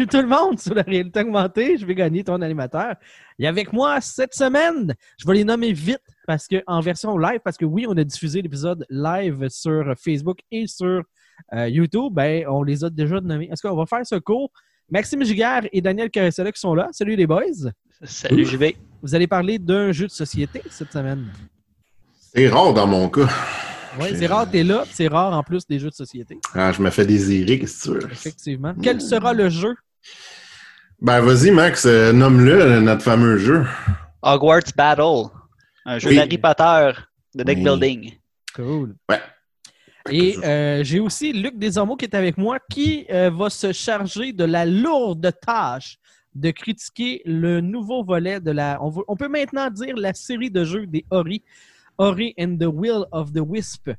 bienvenue tout le monde sur la réalité augmentée. Je vais gagner ton animateur. Et avec moi cette semaine, je vais les nommer vite parce que en version live, parce que oui, on a diffusé l'épisode live sur Facebook et sur euh, YouTube. Ben, on les a déjà nommés. Est-ce qu'on va faire ce cours? Maxime Giguère et Daniel Caressella qui sont là. Salut les boys. Salut JV. Vous allez parler d'un jeu de société cette semaine. C'est rare dans mon cas. Oui, c'est rare, t'es là, c'est rare en plus des jeux de société. Ah, je me fais désirer, qu'est-ce que tu veux? Effectivement. Quel sera le jeu? Ben, vas-y, Max, euh, nomme-le, notre fameux jeu. Hogwarts Battle. Un jeu Oui. d'Harry Potter de deck Oui. building. Cool. Ouais. Et euh, j'ai aussi Luc Desormeaux qui est avec moi qui euh, va se charger de la lourde tâche de critiquer le nouveau volet de la. On, on peut maintenant dire la série de jeux des Ori, Ori and the Will of the Wisp, euh,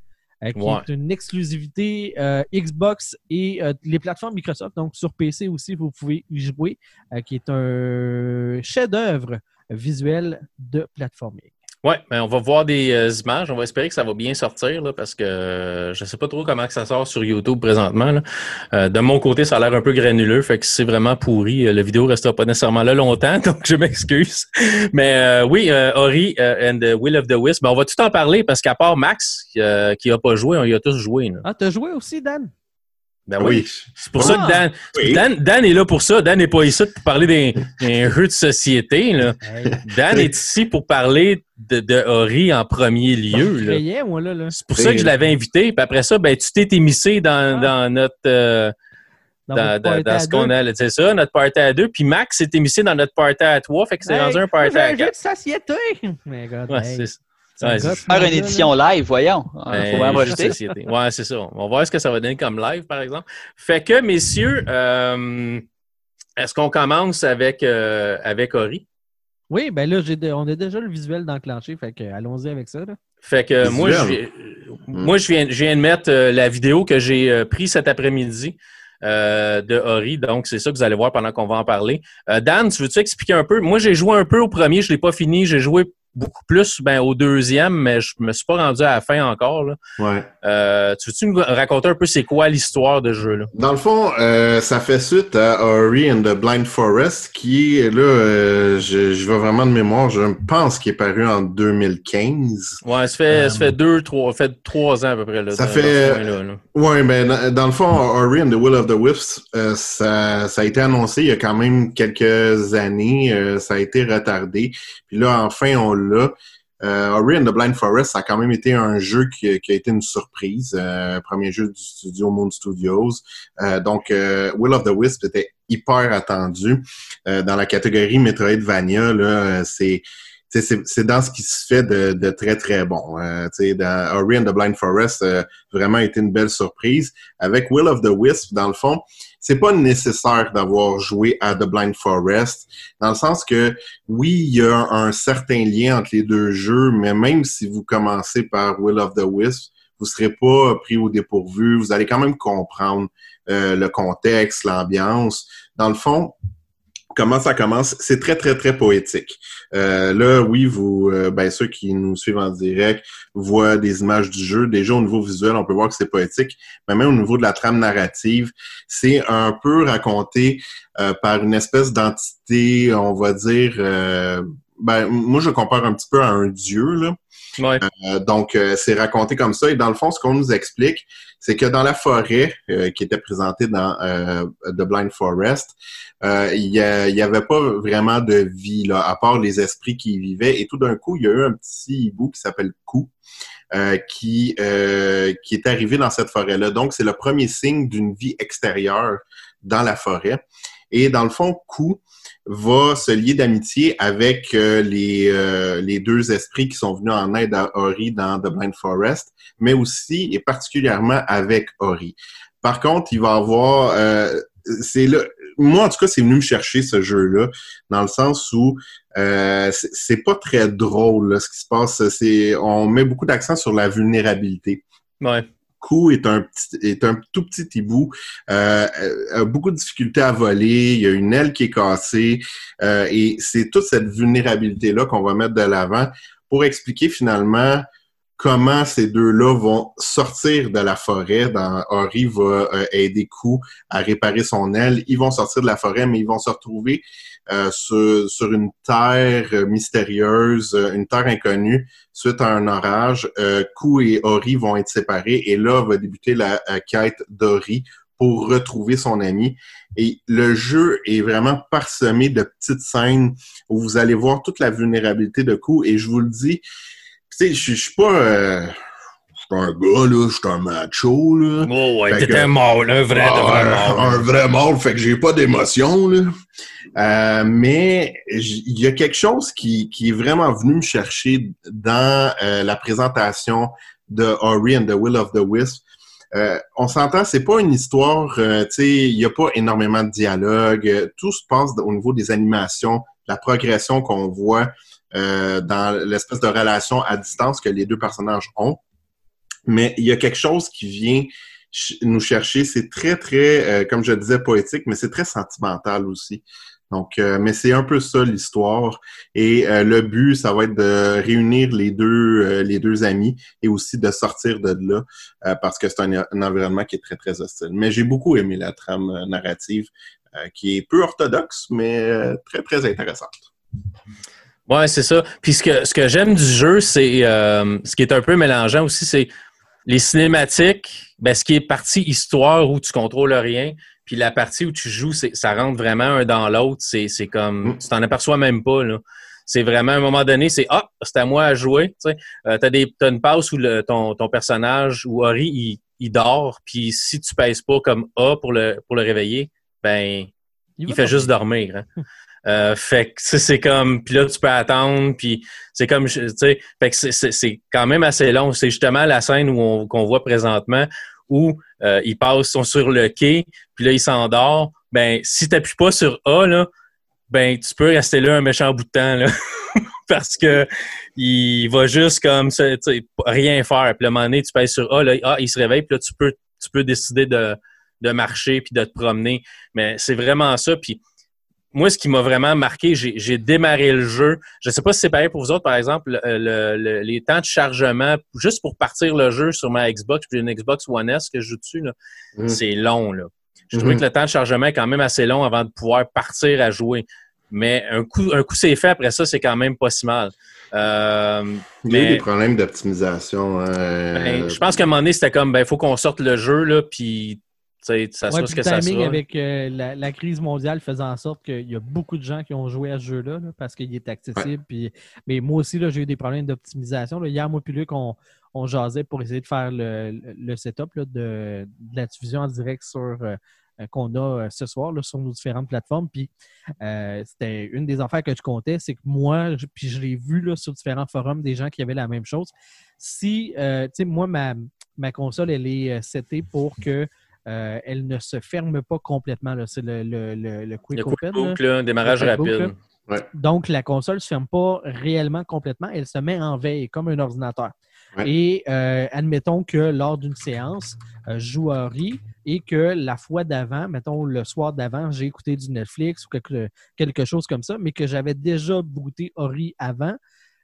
qui Ouais. est une exclusivité euh, Xbox et euh, les plateformes Microsoft. Donc sur PC aussi, vous pouvez y jouer, euh, qui est un chef-d'œuvre visuel de plateforming. Ouais, mais on va voir des euh, images. On va espérer que ça va bien sortir là, parce que euh, je sais pas trop comment que ça sort sur YouTube présentement. là. Euh, de mon côté, ça a l'air un peu granuleux, fait que c'est vraiment pourri. Euh, La vidéo restera pas nécessairement là longtemps, donc je m'excuse. Mais euh, oui, euh, Ori and the Will of the Wisp, ben, on va tout en parler parce qu'à part Max qui a pas joué, on y a tous joué. là. Ah, t'as joué aussi, Dan? Ben oui. C'est pour Ah. ça que Dan, Oui. Dan, Dan est là pour ça. Dan n'est pas ici pour parler des, des jeux de société. Là. Dan est ici pour parler de, de Ori en premier lieu. Je là. riais, moi, là. là. C'est pour ça que je l'avais invité. Puis après ça, ben, tu t'es émissé dans, Ah. dans notre euh, Dans, dans, votre dans- party dans à ce qu'on deux. a. C'est ça, notre party à deux. Puis Max s'est émissé dans notre party à trois. Fait que c'est Hey, rendu un party à un jeu quatre. de société! Ouais, hey, c'est ça ouais, Faire une édition live, voyons. Il Ben, faut société. Ouais, c'est ça. On va voir ce que ça va donner comme live, par exemple. Fait que, messieurs, euh, est-ce qu'on commence avec, euh, avec Ori? Oui, ben là, j'ai de- on a déjà le visuel d'enclenché, fait que allons-y avec ça. Là. Fait que moi, je viens, moi, je viens, je viens de mettre euh, la vidéo que j'ai euh, prise cet après-midi euh, de Ori. Donc, c'est ça que vous allez voir pendant qu'on va en parler. Euh, Dan, tu veux-tu expliquer un peu? Moi, j'ai joué un peu au premier, je ne l'ai pas fini. J'ai joué beaucoup plus ben, au deuxième, mais je me suis pas rendu à la fin encore. là. Ouais. Euh, tu veux-tu nous raconter un peu c'est quoi l'histoire de ce jeu-là? Dans le fond, euh, ça fait suite à Ori and the Blind Forest, qui est là, euh, je, je vais vraiment de mémoire, je pense qu'il est paru en 2015. Ouais, ça fait, Euh, ça fait deux, trois, ça fait trois ans à peu près. Là, Ça fait- là. Ouais, ben dans, le fond, Ori and the Will of the Wisps, euh, ça, ça a été annoncé il y a quand même quelques années, euh, ça a été retardé. Puis là, enfin, on l'a. Euh, Ori and the Blind Forest, ça a quand même été un jeu qui, qui a été une surprise. Euh, premier jeu du studio Moon Studios. Euh, donc, euh, Will of the Wisp était hyper attendu. Dans la catégorie Metroidvania, là, c'est c'est dans ce qui se fait de, de très, très bon. Euh, dans Ori and the Blind Forest, euh, vraiment été une belle surprise. Avec Will of the Wisp, dans le fond, c'est pas nécessaire d'avoir joué à The Blind Forest, dans le sens que oui, il y a un certain lien entre les deux jeux, mais même si vous commencez par Will of the Wisp, vous serez pas pris au dépourvu. Vous allez quand même comprendre euh, le contexte, l'ambiance. Dans le fond, comment ça commence? C'est très, très, très poétique. Euh, là, oui, vous, euh, ben, ceux qui nous suivent en direct voient des images du jeu. Déjà, au niveau visuel, on peut voir que c'est poétique, mais même au niveau de la trame narrative, c'est un peu raconté euh, par une espèce d'entité, on va dire, euh, ben, moi, je compare un petit peu à un dieu, là. Ouais. Euh, donc, euh, c'est raconté comme ça. Et dans le fond, ce qu'on nous explique, c'est que dans la forêt euh, qui était présentée dans euh, The Blind Forest, a- il y avait pas vraiment de vie, là, à part les esprits qui y vivaient. Et tout d'un coup, il y a eu un petit hibou qui s'appelle Kou, euh, qui, euh, qui est arrivé dans cette forêt-là. Donc, c'est le premier signe d'une vie extérieure dans la forêt. Et dans le fond, Kou va se lier d'amitié avec euh, les, euh, les deux esprits qui sont venus en aide à Ori dans The Blind Forest, mais aussi et particulièrement avec Ori. Par contre, il va avoir... euh, c'est là, moi, en tout cas, c'est venu me chercher ce jeu-là, dans le sens où euh, c'est- pas très drôle là, ce qui se passe. C'est, on met beaucoup d'accent sur la vulnérabilité. Ouais. Kou est un petit, est un tout petit hibou, euh, a beaucoup de difficultés à voler, il y a une aile qui est cassée, euh, et c'est toute cette vulnérabilité-là qu'on va mettre de l'avant pour expliquer finalement comment ces deux-là vont sortir de la forêt. Dans, Ori va euh, aider Kou à réparer son aile. Ils vont sortir de la forêt, mais ils vont se retrouver euh, sur, sur, une terre mystérieuse, une terre inconnue, suite à un orage. Euh, et Ori vont être séparés et là va débuter la, quête d'Ori pour retrouver son ami. Et le jeu est vraiment parsemé de petites scènes où vous allez voir toute la vulnérabilité de Kou. Et je vous le dis, sais, je suis pas... Euh, je suis un gars, là, je suis un macho, là. Oh ouais, t'es un mâle, un vrai, Ah, vrai un, mâle. un vrai mâle, fait que j'ai pas d'émotion, là. Euh, mais il y a quelque chose qui, qui est vraiment venu me chercher dans euh, la présentation de Ori and the Will of the Wisp. Euh, on s'entend, c'est pas une histoire, euh, tu sais, il y a pas énormément de dialogue. euh, Tout se passe au niveau des animations, la progression qu'on voit euh, dans l'espèce de relation à distance que les deux personnages ont. Mais il y a quelque chose qui vient nous chercher. C'est très, très, euh, comme je disais, poétique, mais c'est très sentimental aussi. Donc, euh, mais c'est un peu ça l'histoire. Et euh, le but, ça va être de réunir les deux, euh, les deux amis et aussi de sortir de là euh, parce que c'est un, un environnement qui est très, très hostile. Mais j'ai beaucoup aimé la trame euh, narrative qui est peu orthodoxe, mais très, très intéressante. Ouais, c'est ça. Puis ce que, ce que j'aime du jeu, c'est euh, ce qui est un peu mélangeant aussi, c'est les cinématiques, ben, ce qui est partie histoire où tu contrôles rien, puis la partie où tu joues, c'est, ça rentre vraiment un dans l'autre. C'est, c'est comme Mm. tu t'en aperçois même pas. Là. C'est vraiment à un moment donné, c'est Ah, c'est à moi à jouer. Tu. Euh, t'as, des, t'as une passe où le, ton, ton personnage ou Ori, il, il dort, puis si tu pèses pas comme A pour le, pour le réveiller, ben il fait juste dormir. dormir. hein. Euh, fait que c'est comme puis là tu peux attendre puis c'est comme tu sais fait que c'est- quand même assez long. C'est justement la scène où on qu'on voit présentement où euh, ils passent sont sur le quai puis là il s'endort ben si t'appuies pas sur A là ben tu peux rester là un méchant bout de temps là. Parce que il va juste comme ça, rien faire. Puis un moment donné tu pèses sur A là ah, il se réveille puis là tu peux tu peux décider de de marcher puis de te promener. Mais c'est vraiment ça puis moi, ce qui m'a vraiment marqué, j'ai j'ai démarré le jeu. Je ne sais pas si c'est pareil pour vous autres, par exemple, le- le- le- les temps de chargement, juste pour partir le jeu sur ma Xbox, puis j'ai une Xbox One S que je joue dessus, Mm. c'est long. Là. Je trouvais Mhm. que le temps de chargement est quand même assez long avant de pouvoir partir à jouer. Mais un coup, un coup c'est fait, après ça, c'est quand même pas si mal. Euh, Il y a eu des problèmes d'optimisation. euh, ben, je pense qu'à un moment donné, c'était comme, ben, faut qu'on sorte le jeu, là, puis, ça Ouais, ce que ça sera. avec euh, la, la crise mondiale faisant en sorte qu'il y a beaucoup de gens qui ont joué à ce jeu-là là, parce qu'il est accessible. Puis, mais moi aussi, là, j'ai eu des problèmes d'optimisation. là. Hier, moi puis Luc, on, on jasait pour essayer de faire le, le setup là, de, de la diffusion en direct sur euh, euh, qu'on a ce soir là, sur nos différentes plateformes. Puis euh, c'était une des affaires que je comptais, c'est que moi, je- puis je l'ai vu là, sur différents forums des gens qui avaient la même chose. Si, tu sais, moi, ma, ma console, elle est setée pour que euh, elle ne se ferme pas complètement. C'est le, le, le, le Quick Le Open. quick là. book, là, démarrage Le quick book, rapide. Donc, la console ne se ferme pas réellement complètement. Elle se met en veille comme un ordinateur. Ouais. Et euh, admettons que lors d'une séance, euh, je joue à Ori et que la fois d'avant, mettons le soir d'avant, j'ai écouté du Netflix ou quelque, quelque chose comme ça, mais que j'avais déjà booté Ori avant,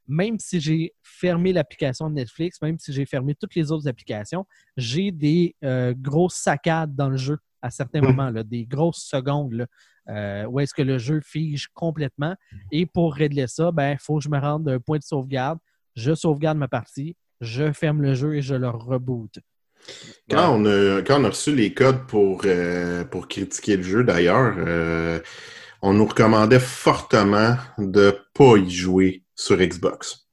même si j'ai fermé l'application de Netflix, même si j'ai fermé toutes les autres applications, j'ai des euh, grosses saccades dans le jeu à certains Mhm. moments, là, des grosses secondes là, euh, où est-ce que le jeu fige complètement. Et pour régler ça, ben, il faut que je me rende d'un point de sauvegarde. Je sauvegarde ma partie, je ferme le jeu et je le reboot. Quand, on a, quand on a reçu les codes pour, euh, pour critiquer le jeu, d'ailleurs, on nous recommandait fortement de pas y jouer sur Xbox.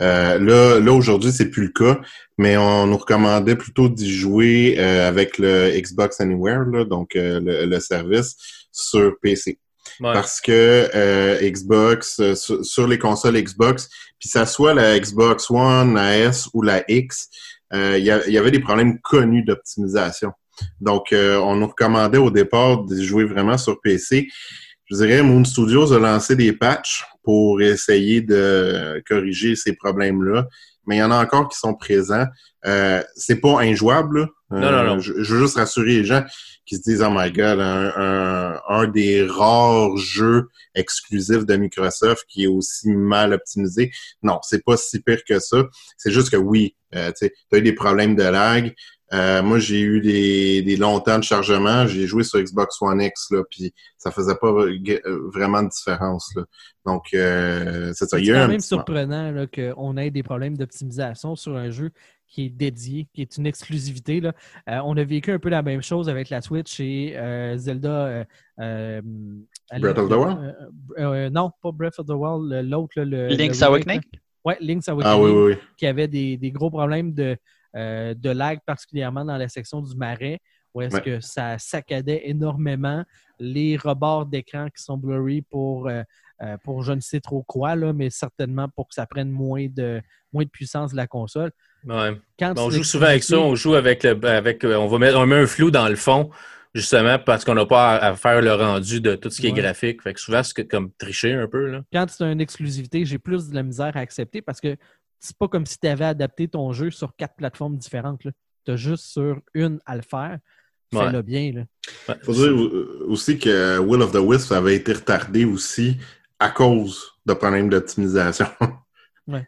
Euh, là, là aujourd'hui, c'est plus le cas, mais on nous recommandait plutôt d'y jouer euh, avec le Xbox Anywhere, là, donc euh, le, le service sur PC. Ouais. Parce que euh, Xbox, euh, sur, sur les consoles Xbox, puis ça soit la Xbox One, la S ou la X, euh, il y, y avait des problèmes connus d'optimisation. Donc, euh, on nous recommandait au départ de jouer vraiment sur PC. Je dirais, Moon Studios a lancé des patchs pour essayer de corriger ces problèmes-là, mais il y en a encore qui sont présents. Euh, c'est pas injouable, là. Euh, Non, non, non. Je, je veux juste rassurer les gens qui se disent, oh my god, un, un, un des rares jeux exclusifs de Microsoft qui est aussi mal optimisé. Non, c'est pas si pire que ça. C'est juste que oui, euh, tu as eu des problèmes de lag. Euh, moi, j'ai eu des, des longs temps de chargement. J'ai joué sur Xbox One X, là, puis ça faisait pas v- vraiment de différence. Là. Donc, euh, c'est ça. C'est quand un même surprenant là, qu'on ait des problèmes d'optimisation sur un jeu qui est dédié, qui est une exclusivité. Là. Euh, on a vécu un peu la même chose avec la Switch et euh, Zelda. euh, euh, Breath of the Wild? euh, euh, non, pas Breath of the Wild, l'autre. Le, Link's le Awakening? Ouais, Link's Awakening. Ah oui, oui, oui. Qui avait des, des gros problèmes de, euh, de lag, particulièrement dans la section du marais, où est-ce Ouais. que ça saccadait énormément les rebords d'écran qui sont blurry pour, euh, euh, pour je ne sais trop quoi, là, mais certainement pour que ça prenne moins de, moins de puissance de la console. Ouais. Quand On joue souvent avec ça, on joue avec le avec on va mettre on met un flou dans le fond, justement, parce qu'on n'a pas à, faire le rendu de tout ce qui est graphique. Fait que souvent, c'est comme tricher un peu. Là. quand c'est une exclusivité, j'ai plus de la misère à accepter parce que c'est pas comme si tu avais adapté ton jeu sur quatre plateformes différentes. Tu as juste sur une à le faire. Fais-le bien. Là. Ouais. faut dire euh, aussi que Will of the Wisp avait été retardé aussi à cause de problèmes d'optimisation. Ouais.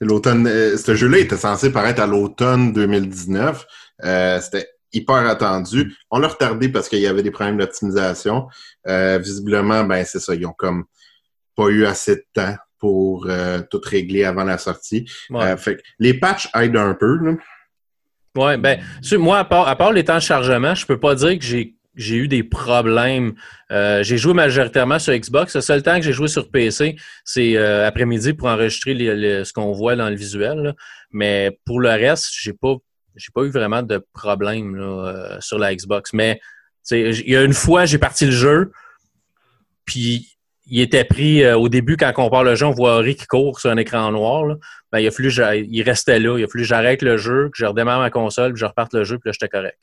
L'automne, euh, ce jeu-là était censé paraître à l'automne 2019. Euh, C'était hyper attendu. On l'a retardé parce qu'il y avait des problèmes d'optimisation. Euh, visiblement, ben c'est ça, ils ont comme pas eu assez de temps pour euh, tout régler avant la sortie. Ouais. Euh, fait que les patchs aident un peu. Là. Ouais, ben, moi, à part, à part les temps de chargement, je peux pas dire que j'ai j'ai eu des problèmes. Euh, j'ai joué majoritairement sur Xbox. Le seul temps que j'ai joué sur PC, c'est euh, après-midi pour enregistrer les- les- ce qu'on voit dans le visuel. là. Mais pour le reste, j'ai pas j'ai pas eu vraiment de problème là, euh, sur la Xbox. Mais il y a une fois, j'ai parti le jeu, puis il était pris euh, au début quand on part le jeu, on voit Ori qui court sur un écran noir. là. Ben, il a fallu que il restait là. Il a fallu que j'arrête le jeu, que je redémarre ma console, puis je reparte le jeu, puis là, j'étais correct.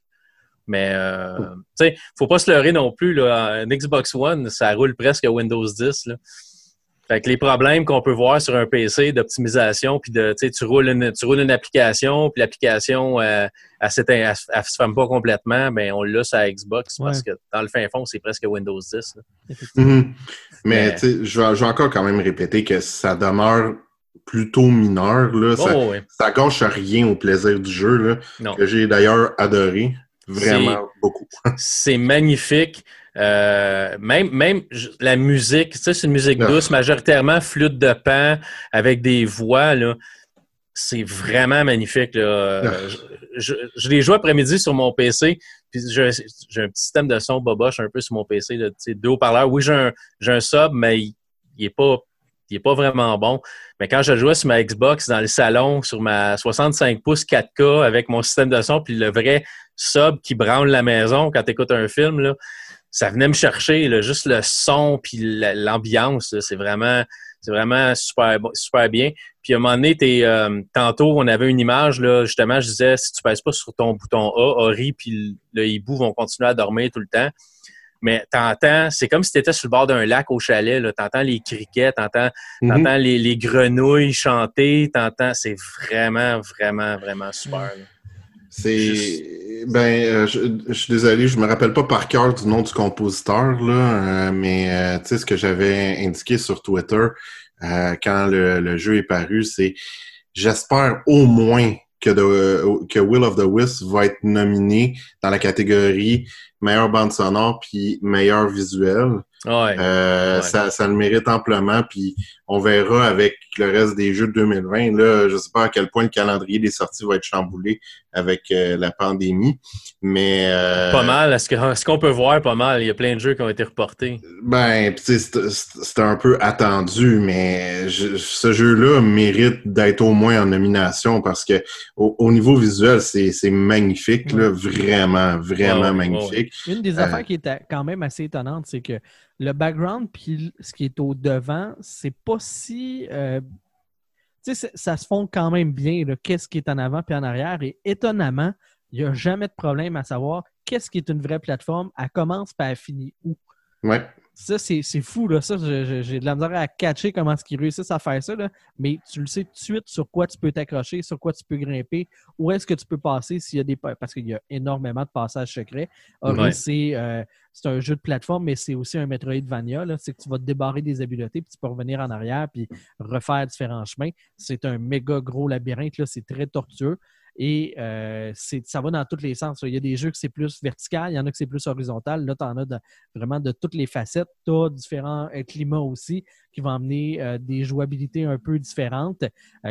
Mais, euh, tu sais, faut pas se leurrer non plus. Là. Un Xbox One, ça roule presque à Windows 10. Là. Fait que les problèmes qu'on peut voir sur un PC d'optimisation, puis de, tu roules une, tu roules une application, puis l'application, euh, elle, s'éteint- elle, se- elle se ferme pas complètement, ben on l'a sur la Xbox parce que dans le fin fond, c'est presque Windows 10. là. Effectivement. Mhm. Mais je vais, encore quand même répéter que ça demeure plutôt mineur. Là. Ça, Oh, ouais. ça gâche rien au plaisir du jeu, là, que j'ai d'ailleurs adoré. Vraiment beaucoup. c'est magnifique. Euh, même, la musique, tu sais, c'est une musique Ah. douce, majoritairement flûte de pan avec des voix, là. C'est vraiment magnifique. Là. Euh, Je, je, je l'ai joué après-midi sur mon PC, puis j'ai un petit système de son boboche un peu sur mon PC, là, deux haut-parleurs. Oui, j'ai un, j'ai un sub, mais il, il est pas il est pas vraiment bon. Mais quand je jouais sur ma Xbox dans le salon, sur ma 65 pouces 4K avec mon système de son, puis le vrai sub qui branle la maison quand tu écoutes un film, là, ça venait me chercher, là, juste le son puis la- l'ambiance, c'est vraiment, c'est vraiment super, super bien. Puis à un moment donné, t'es, euh, tantôt, on avait une image, là, justement, je disais, si tu pèses pas sur ton bouton A, Ori puis le hibou vont continuer à dormir tout le temps. Mais t'entends, c'est comme si tu étais sur le bord d'un lac au chalet, là. T'entends les criquets, t'entends Mhm. T'entends les, les grenouilles chanter, t'entends, c'est vraiment, vraiment, vraiment super. là. C'est. Ben, euh, je, je suis désolé, je me rappelle pas par cœur du nom du compositeur, là, euh, mais euh, tu sais, ce que j'avais indiqué sur Twitter quand le, le jeu est paru, c'est j'espère au moins que, de- que Will of the Wisp va être nominé dans la catégorie meilleure bande sonore puis meilleur visuel. Ouais. Euh, Ouais. ça, ça le mérite amplement, puis on verra avec le reste des jeux de 2020. Là, je sais pas à quel point le calendrier des sorties va être chamboulé avec euh, la pandémie, mais euh, Pas mal. Est-ce qu'on peut voir pas mal? Il y a plein de jeux qui ont été reportés. Ben, pis tu sais, c'est- c'est c'est un peu attendu, mais je- ce jeu-là mérite d'être au moins en nomination parce que au, au niveau visuel, c'est c'est magnifique, là, vraiment, vraiment Ouais, ouais, magnifique. Une des Euh, affaires qui est quand même assez étonnante, c'est que le background puis ce qui est au devant, c'est pas si. euh, tu sais, ça se fond quand même bien, qu'est-ce qui est en avant puis en arrière. Et étonnamment, il n'y a jamais de problème à savoir qu'est-ce qui est une vraie plateforme, elle commence puis elle finit où. Ouais. Ça, c'est fou, là. Ça, j'ai de la misère à catcher comment est-ce qu'ils réussissent à faire ça, là. Mais tu le sais tout de suite sur quoi tu peux t'accrocher, sur quoi tu peux grimper, où est-ce que tu peux passer s'il y a des. pa- Parce qu'il y a énormément de passages secrets. Ori, Ouais. c'est euh, c'est un jeu de plateforme, mais c'est aussi un Metroidvania, là. C'est que tu vas te débarrer des habiletés, puis tu peux revenir en arrière, puis refaire différents chemins. C'est un méga gros labyrinthe, là. C'est très tortueux. Et euh, ça va dans tous les sens. Il y a des jeux que c'est plus vertical, il y en a que c'est plus horizontal. Là, tu en as vraiment de toutes les facettes. Tu as différents euh, climats aussi qui vont amener euh, des jouabilités un peu différentes,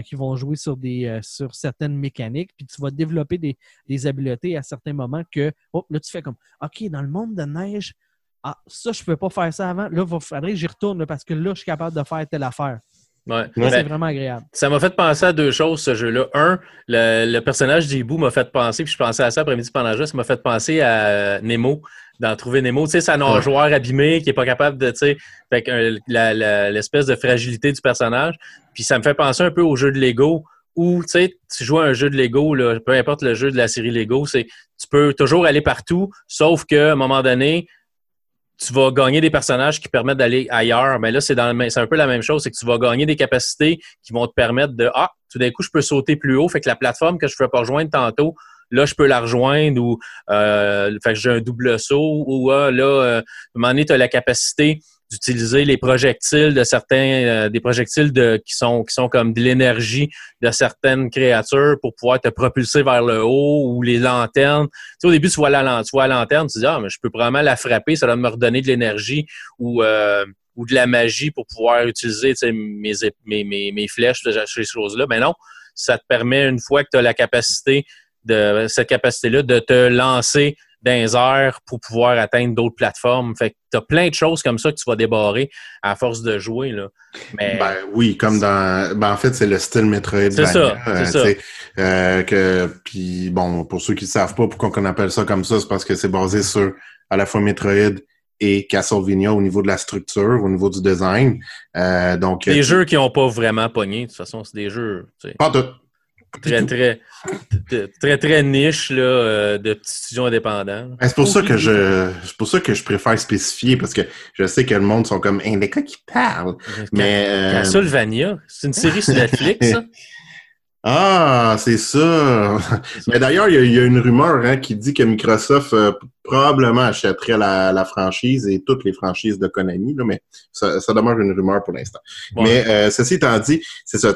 qui vont jouer sur, des, sur certaines mécaniques. Puis tu vas développer des, des habiletés à certains moments que, oh, là, tu fais comme, OK, dans le monde de neige, ah, ça, je ne peux pas faire ça avant. Là, il faudrait que j'y retourne parce que là, je suis capable de faire telle affaire. Ouais. Là, Ben, c'est vraiment agréable. Ça m'a fait penser à deux choses, ce jeu-là. Un, le, le personnage d'Ibu m'a fait penser, puis je pensais à ça après-midi pendant le jeu, ça m'a fait penser à Nemo, dans Trouver Nemo. Tu sais, c'est un nageoire abîmé qui est pas capable de, tu sais, fait que, euh, l'espèce de fragilité du personnage. Puis ça me fait penser un peu au jeu de Lego où, tu sais, tu joues à un jeu de Lego, là, peu importe le jeu de la série Lego, c'est tu peux toujours aller partout, sauf qu'à un moment donné, tu vas gagner des personnages qui permettent d'aller ailleurs. Mais là, c'est un peu la même chose, c'est que tu vas gagner des capacités qui vont te permettre de Ah, tout d'un coup, je peux sauter plus haut. Fait que la plateforme que je ne pouvais pas rejoindre tantôt, là, je peux la rejoindre ou euh, fait que j'ai un double saut ou ah, là, euh, à un moment donné, tu as la capacité d'utiliser les projectiles de certains, euh, des projectiles de, qui sont qui sont comme de l'énergie de certaines créatures pour pouvoir te propulser vers le haut ou les lanternes. Tu sais, au début, tu vois la, tu vois la lanterne, tu dis, ah, mais je peux probablement la frapper, ça va me redonner de l'énergie ou, euh, ou de la magie pour pouvoir utiliser tu sais, mes, mes, mes, mes flèches, ce- ces choses-là. Mais non, ça te permet, une fois que tu as la capacité de cette capacité-là, de te lancer dans les airs pour pouvoir atteindre d'autres plateformes. Fait que tu as plein de choses comme ça que tu vas débarrer à force de jouer. Là. Mais Ben oui, comme dans. Ben en fait, c'est le style Metroidvania. C'est ça, c'est euh, ça. euh, que puis bon, pour ceux qui ne savent pas pourquoi on appelle ça comme ça, c'est parce que c'est basé sur à la fois Metroid et Castlevania au niveau de la structure, au niveau du design. Euh, donc des euh, jeux qui n'ont pas vraiment pogné. De toute façon, c'est des jeux tu sais, Pas tout. Très, très, très, très, niche là, euh, de petits studios indépendants. Ben, C'est pour ça que je c'est pour ça que je préfère spécifier parce que je sais que le monde sont comme un des cas qui parlent. Mais euh, Castlevania, c'est une série sur Netflix, ça? Ah, c'est ça. Mais d'ailleurs, il y, a- il y a une rumeur hein, qui dit que Microsoft euh, probablement achèterait la, la franchise et toutes les franchises de Konami, là, mais ça, ça demeure une rumeur pour l'instant. Ouais. Mais euh, ceci étant dit, c'est ça,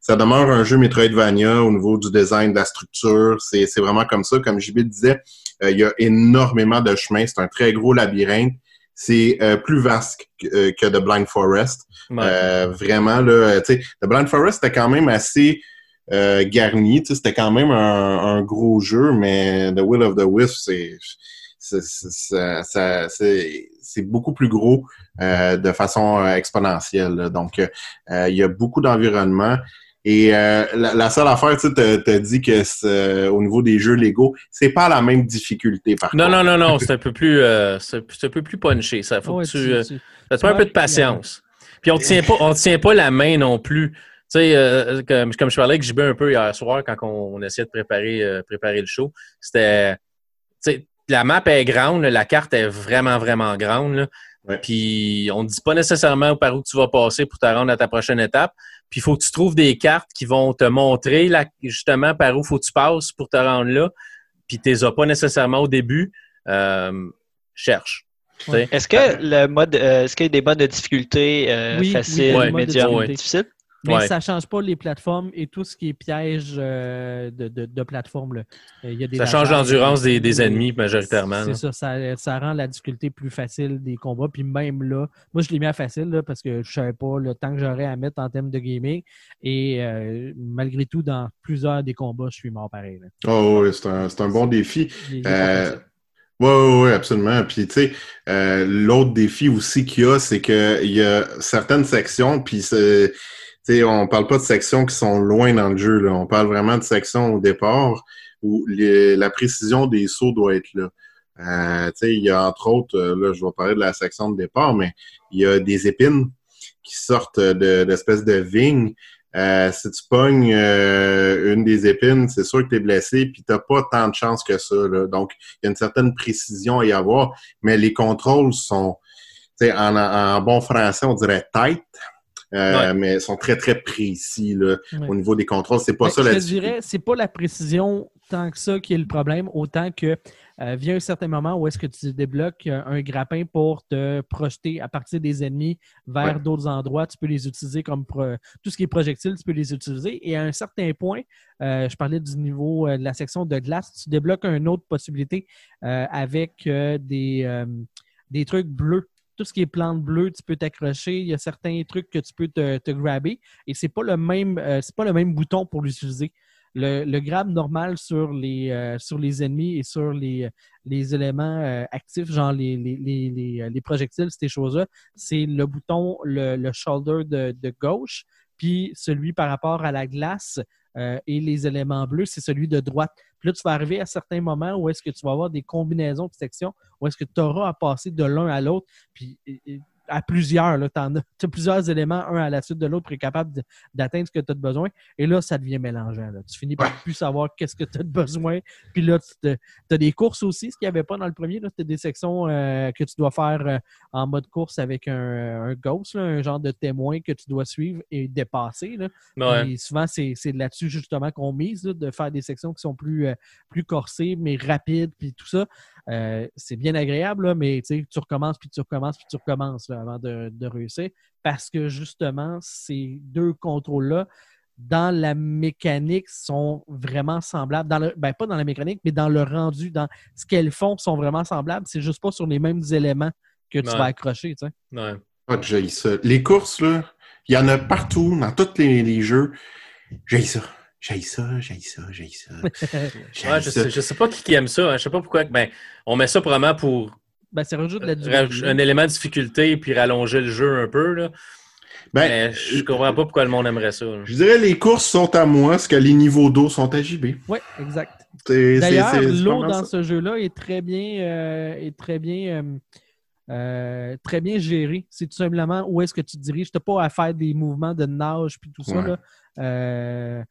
ça demeure un jeu Metroidvania au niveau du design, de la structure. C'est vraiment comme ça. Comme JB disait, euh, il y a énormément de chemins. C'est un très gros labyrinthe. C'est euh, plus vaste que, euh, que The Blind Forest. Ouais. Euh, vraiment, là, tu sais, The Blind Forest était quand même assez euh, garni. Tu sais, c'était quand même un, un gros jeu, mais The Will of the Wisp, c'est c'est- c'est- ça- ça- c'est c'est beaucoup plus gros euh, de façon euh, exponentielle. là. Donc, euh, euh, il y a beaucoup d'environnement. Et euh, la, la seule affaire, tu sais, t'as- t'as dit que c'est, au niveau des jeux Lego, c'est pas la même difficulté, par Non, contre. non, non, non, c'est un peu plus, euh, c'est un peu plus punché. Ça faut Ouais, que tu, euh, tu- ça te prend un peu de patience. Puis on tient pas, on tient pas la main non plus. Tu sais, euh, comme, comme je parlais avec JB un peu hier soir quand on, on essayait de préparer, euh, préparer le show, c'était, tu sais, la map est grande, là, la carte est vraiment, vraiment grande. là. Ouais. Puis on ne dit pas nécessairement par où tu vas passer pour te rendre à ta prochaine étape. Puis il faut que tu trouves des cartes qui vont te montrer justement par où faut que tu passes pour te rendre là. Puis tu les as pas nécessairement au début. Euh, cherche. Est-ce que le mode, euh, est-ce qu'il y a des modes de difficulté euh, Oui, médium, Ouais. Mais Ouais. ça change pas les plateformes et tout ce qui est piège euh, de, de, de plateforme. Là. Euh, il y a des Ça change l'endurance des, des ennemis majoritairement. C'est ça, ça, ça rend la difficulté plus facile des combats. Puis même là, moi je l'ai mis à facile là, parce que je savais pas le temps que j'aurais à mettre en termes de gaming. Et euh, malgré tout, dans plusieurs des combats, je suis mort pareil. là. Oh, oui, c'est un, c'est un bon défi. Oui, oui, oui, absolument. Puis, tu sais, euh, l'autre défi aussi qu'il y a, c'est qu'il y a certaines sections, puis sais, on parle pas de sections qui sont loin dans le jeu. On parle vraiment de sections au départ où la précision des sauts doit être là. Euh, il y a entre autres, euh, là, je vais parler de la section de départ, mais il y a des épines qui sortent de- d'espèces de vignes. Euh, si tu pognes euh, une des épines, c'est sûr que tu es blessé, puis t'as pas tant de chance que ça. Donc, il y a une certaine précision à y avoir, mais les contrôles sont en, en bon français, on dirait tête. Euh, Ouais. mais ils sont très, très précis là, Ouais. au niveau des contrôles. C'est pas Ben, ça je la difficulté. dirais, c'est pas la précision tant que ça qui est le problème, autant que euh, vient un certain moment où est-ce que tu débloques euh, un grappin pour te projeter à partir des ennemis vers Ouais. d'autres endroits. Tu peux les utiliser comme pro- tout ce qui est projectile, tu peux les utiliser. Et à un certain point, euh, je parlais du niveau de la section de glace, tu débloques une autre possibilité avec des, des trucs bleus. Tout ce qui est plante bleue, tu peux t'accrocher. Il y a certains trucs que tu peux te, te grabber. Et c'est pas le même, euh, c'est pas le même bouton pour l'utiliser. Le, le grab normal sur les, euh, sur les ennemis et sur les, les éléments euh, actifs, genre les, les, les, les, euh, les projectiles, ces choses-là, c'est le bouton, le, le shoulder de, de gauche, puis celui par rapport à la glace euh, et les éléments bleus, c'est celui de droite. Puis là, tu vas arriver à certains moments où est-ce que tu vas avoir des combinaisons de sections, où est-ce que tu auras à passer de l'un à l'autre, puis à plusieurs. Tu as, plusieurs éléments, un à la suite de l'autre, pour être capable de- d'atteindre ce que tu as besoin. Et là, ça devient mélangeant. là. Tu finis par plus savoir qu'est-ce que tu as de besoin. Puis là, tu as des courses aussi, ce qu'il n'y avait pas dans le premier. As des sections euh, que tu dois faire euh, en mode course avec un, un ghost, là, un genre de témoin que tu dois suivre et dépasser. Là. Ouais. Et souvent, c'est c'est là-dessus justement qu'on mise, là, de faire des sections qui sont plus, euh, plus corsées, mais rapides, puis tout ça. Euh, c'est bien agréable, là, mais tu recommences, puis tu recommences, puis tu recommences là, avant de, de réussir. Parce que justement, ces deux contrôles-là, dans la mécanique, sont vraiment semblables. Dans le, ben, pas dans la mécanique, mais dans le rendu, dans ce qu'elles font, sont vraiment semblables. C'est juste pas sur les mêmes éléments que tu Ouais. vas accrocher. tu sais. Ouais. Ah, ça. Les courses, là, il y en a partout, dans tous les, les jeux. J'ai ça. J'ai ça, j'ai ça, j'ai ça. Ouais, je, ça. sais, je sais pas qui, qui aime ça. hein. Je sais pas pourquoi. Ben, on met ça vraiment pour Ben, c'est rajoute de la raj- durée. un élément de difficulté puis rallonger le jeu un peu. Là. Ben, Mais je comprends pas pourquoi le monde aimerait ça. là. je dirais les courses sont à moi, ce que les niveaux d'eau sont à JB. Oui, exact. D'ailleurs, l'eau dans ça. ce jeu-là est très bien, euh, est très bien, euh, euh, très bien gérée. C'est tout simplement où est-ce que tu te diriges. Tu n'as pas à faire des mouvements de nage puis tout ça. Là.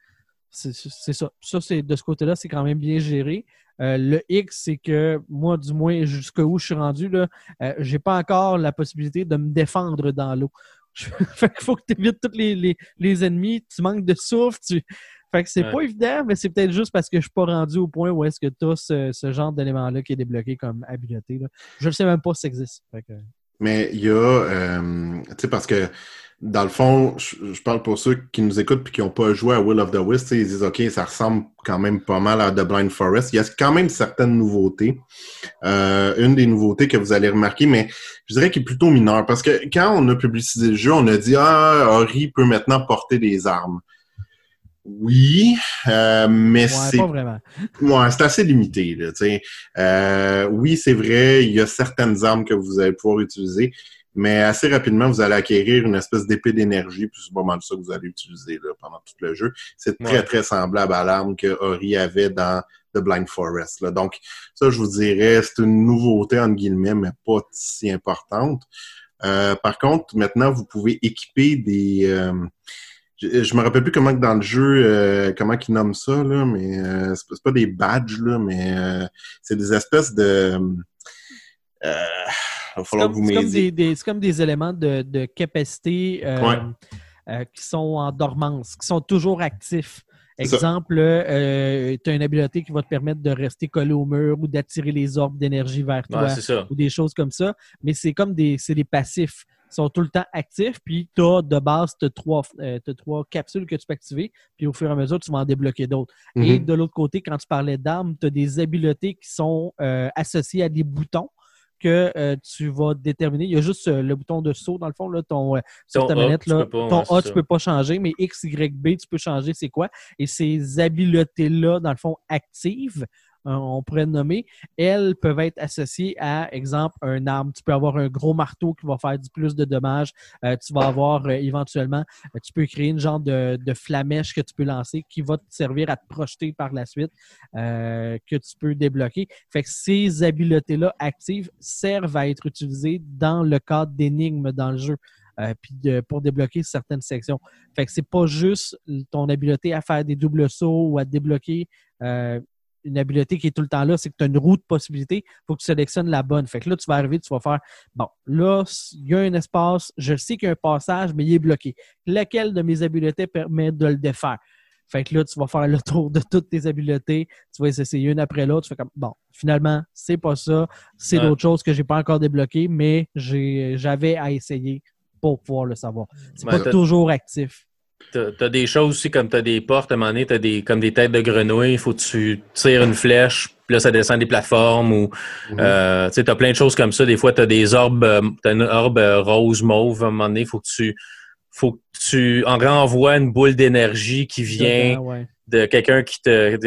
C'est ça. Ça, c'est de ce côté-là, c'est quand même bien géré. Euh, le X, c'est que moi, du moins, jusqu'où je suis rendu, là, euh, j'ai pas encore la possibilité de me défendre dans l'eau. fait qu'il faut que tu évites tous les, les- les ennemis, tu manques de souffle, tu, fait que c'est Ouais. pas évident, mais c'est peut-être juste parce que je suis pas rendu au point où est-ce que tu as ce, ce genre d'élément-là qui est débloqué comme habileté. Là. Je ne sais même pas si ça existe. Fait que- Mais il y a, euh, tu sais, parce que dans le fond, je, parle pour ceux qui nous écoutent et qui n'ont pas joué à Will of the Wisp, tu sais, ils disent OK, ça ressemble quand même pas mal à The Blind Forest. Il y a quand même certaines nouveautés. Euh, une des nouveautés que vous allez remarquer, mais je dirais qu'il est plutôt mineur parce que quand on a publicisé le jeu, on a dit Ah, Ori peut maintenant porter des armes. Oui, euh, mais Ouais, c'est pas vraiment. Ouais, c'est assez limité. Là, tu sais. euh, oui, c'est vrai, il y a certaines armes que vous allez pouvoir utiliser, mais assez rapidement, vous allez acquérir une espèce d'épée d'énergie, puis c'est pas mal ça que vous allez utiliser là, pendant tout le jeu. C'est très, Ouais. très semblable à l'arme que Ori avait dans The Blind Forest. Là. Donc, ça, je vous dirais, c'est une nouveauté, entre guillemets, mais pas si importante. Euh, par contre, maintenant, vous pouvez équiper des... euh, je, je me rappelle plus comment que dans le jeu, euh, comment ils nomment ça, là, mais euh, c'est pas- c'est pas des badges, là, mais euh, c'est des espèces de... Euh, il va C'est falloir comme, que vous c'est comme des, des- c'est comme des éléments de, de capacité euh, Ouais. euh, qui sont en dormance, qui sont toujours actifs. Exemple, tu as une habileté qui va te permettre de rester collé au mur ou d'attirer les orbes d'énergie vers toi Ouais, ou des choses comme ça. Mais c'est comme des, c'est des passifs. Sont tout le temps actifs. Puis tu as de base t'as trois, euh, t'as trois capsules que tu peux activer. Puis au fur et à mesure, tu vas en débloquer d'autres. Et Mhm. de l'autre côté, quand tu parlais d'armes, tu as des habiletés qui sont euh, associées à des boutons que euh, tu vas déterminer. Il y a juste euh, le bouton de saut, dans le fond, là, ton, euh, sur Ton ta A, manette. tu Là, peux pas, ton A, tu ça. peux pas changer, mais X, Y, B, tu peux changer c'est quoi. Et ces habiletés-là, dans le fond, actives, on pourrait nommer, elles peuvent être associées à, exemple, un arme. Tu peux avoir un gros marteau qui va faire du plus de dommages. Euh, tu vas avoir euh, éventuellement, euh, tu peux créer une genre de, de flamèche que tu peux lancer qui va te servir à te projeter par la suite, euh, que tu peux débloquer. Fait que ces habiletés-là actives servent à être utilisées dans le cadre d'énigmes dans le jeu. euh, puis de- pour débloquer certaines sections. Fait que c'est pas juste ton habileté à faire des doubles sauts ou à débloquer. euh, une habileté qui est tout le temps là, c'est que tu as une roue de possibilités, il faut que tu sélectionnes la bonne. Fait que là, tu vas arriver, tu vas faire bon, là, il y a un espace, je sais qu'il y a un passage, mais il est bloqué. Lequel de mes habiletés permet de le défaire? Fait que là, tu vas faire le tour de toutes tes habiletés, tu vas essayer une après l'autre, tu fais comme bon, finalement, c'est pas ça, c'est Ouais. d'autres choses que j'ai pas encore débloquées, mais j'avais à essayer pour pouvoir le savoir. C'est Ouais, pas toujours actif. T'as as des choses aussi comme t'as des portes, à un moment donné, t'as des, comme des têtes de grenouilles, il faut que tu tires une flèche, puis là, ça descend des plateformes ou Mhm. euh, tu t'as plein de choses comme ça. Des fois, t'as des orbes, euh, t'as une orbe euh, rose mauve, à un moment donné, il faut que tu faut que tu en renvoies une boule d'énergie qui vient ouais. de quelqu'un qui te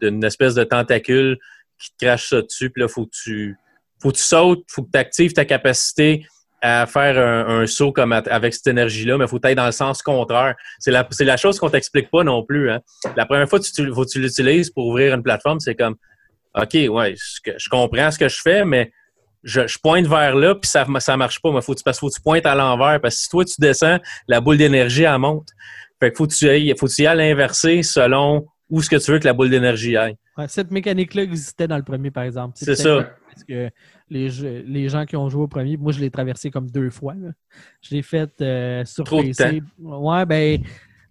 d'une espèce de tentacule qui te crache ça dessus, puis là, faut que tu faut que tu sautes, faut que tu actives ta capacité à faire un, un saut comme à- avec cette énergie-là, mais il faut être dans le sens contraire. C'est la, c'est la chose qu'on t'explique pas non plus. Hein. La première fois que tu, faut que tu l'utilises pour ouvrir une plateforme, c'est comme OK, ouais, je comprends ce que je fais, mais je, je pointe vers là, puis ça ça marche pas. Mais faut que tu, parce qu'il faut que tu pointes à l'envers, parce que si toi tu descends, la boule d'énergie, elle monte. Fait que faut que tu ailles, faut que tu y ailles à l'inversé selon où ce que tu veux que la boule d'énergie aille. Ouais, cette mécanique-là existait dans le premier, par exemple. C'est ça. Parce que les, jeux- les gens qui ont joué au premier, moi, je l'ai traversé comme deux fois. là. Je l'ai fait euh, sur Trop de PC. Ouais, ben,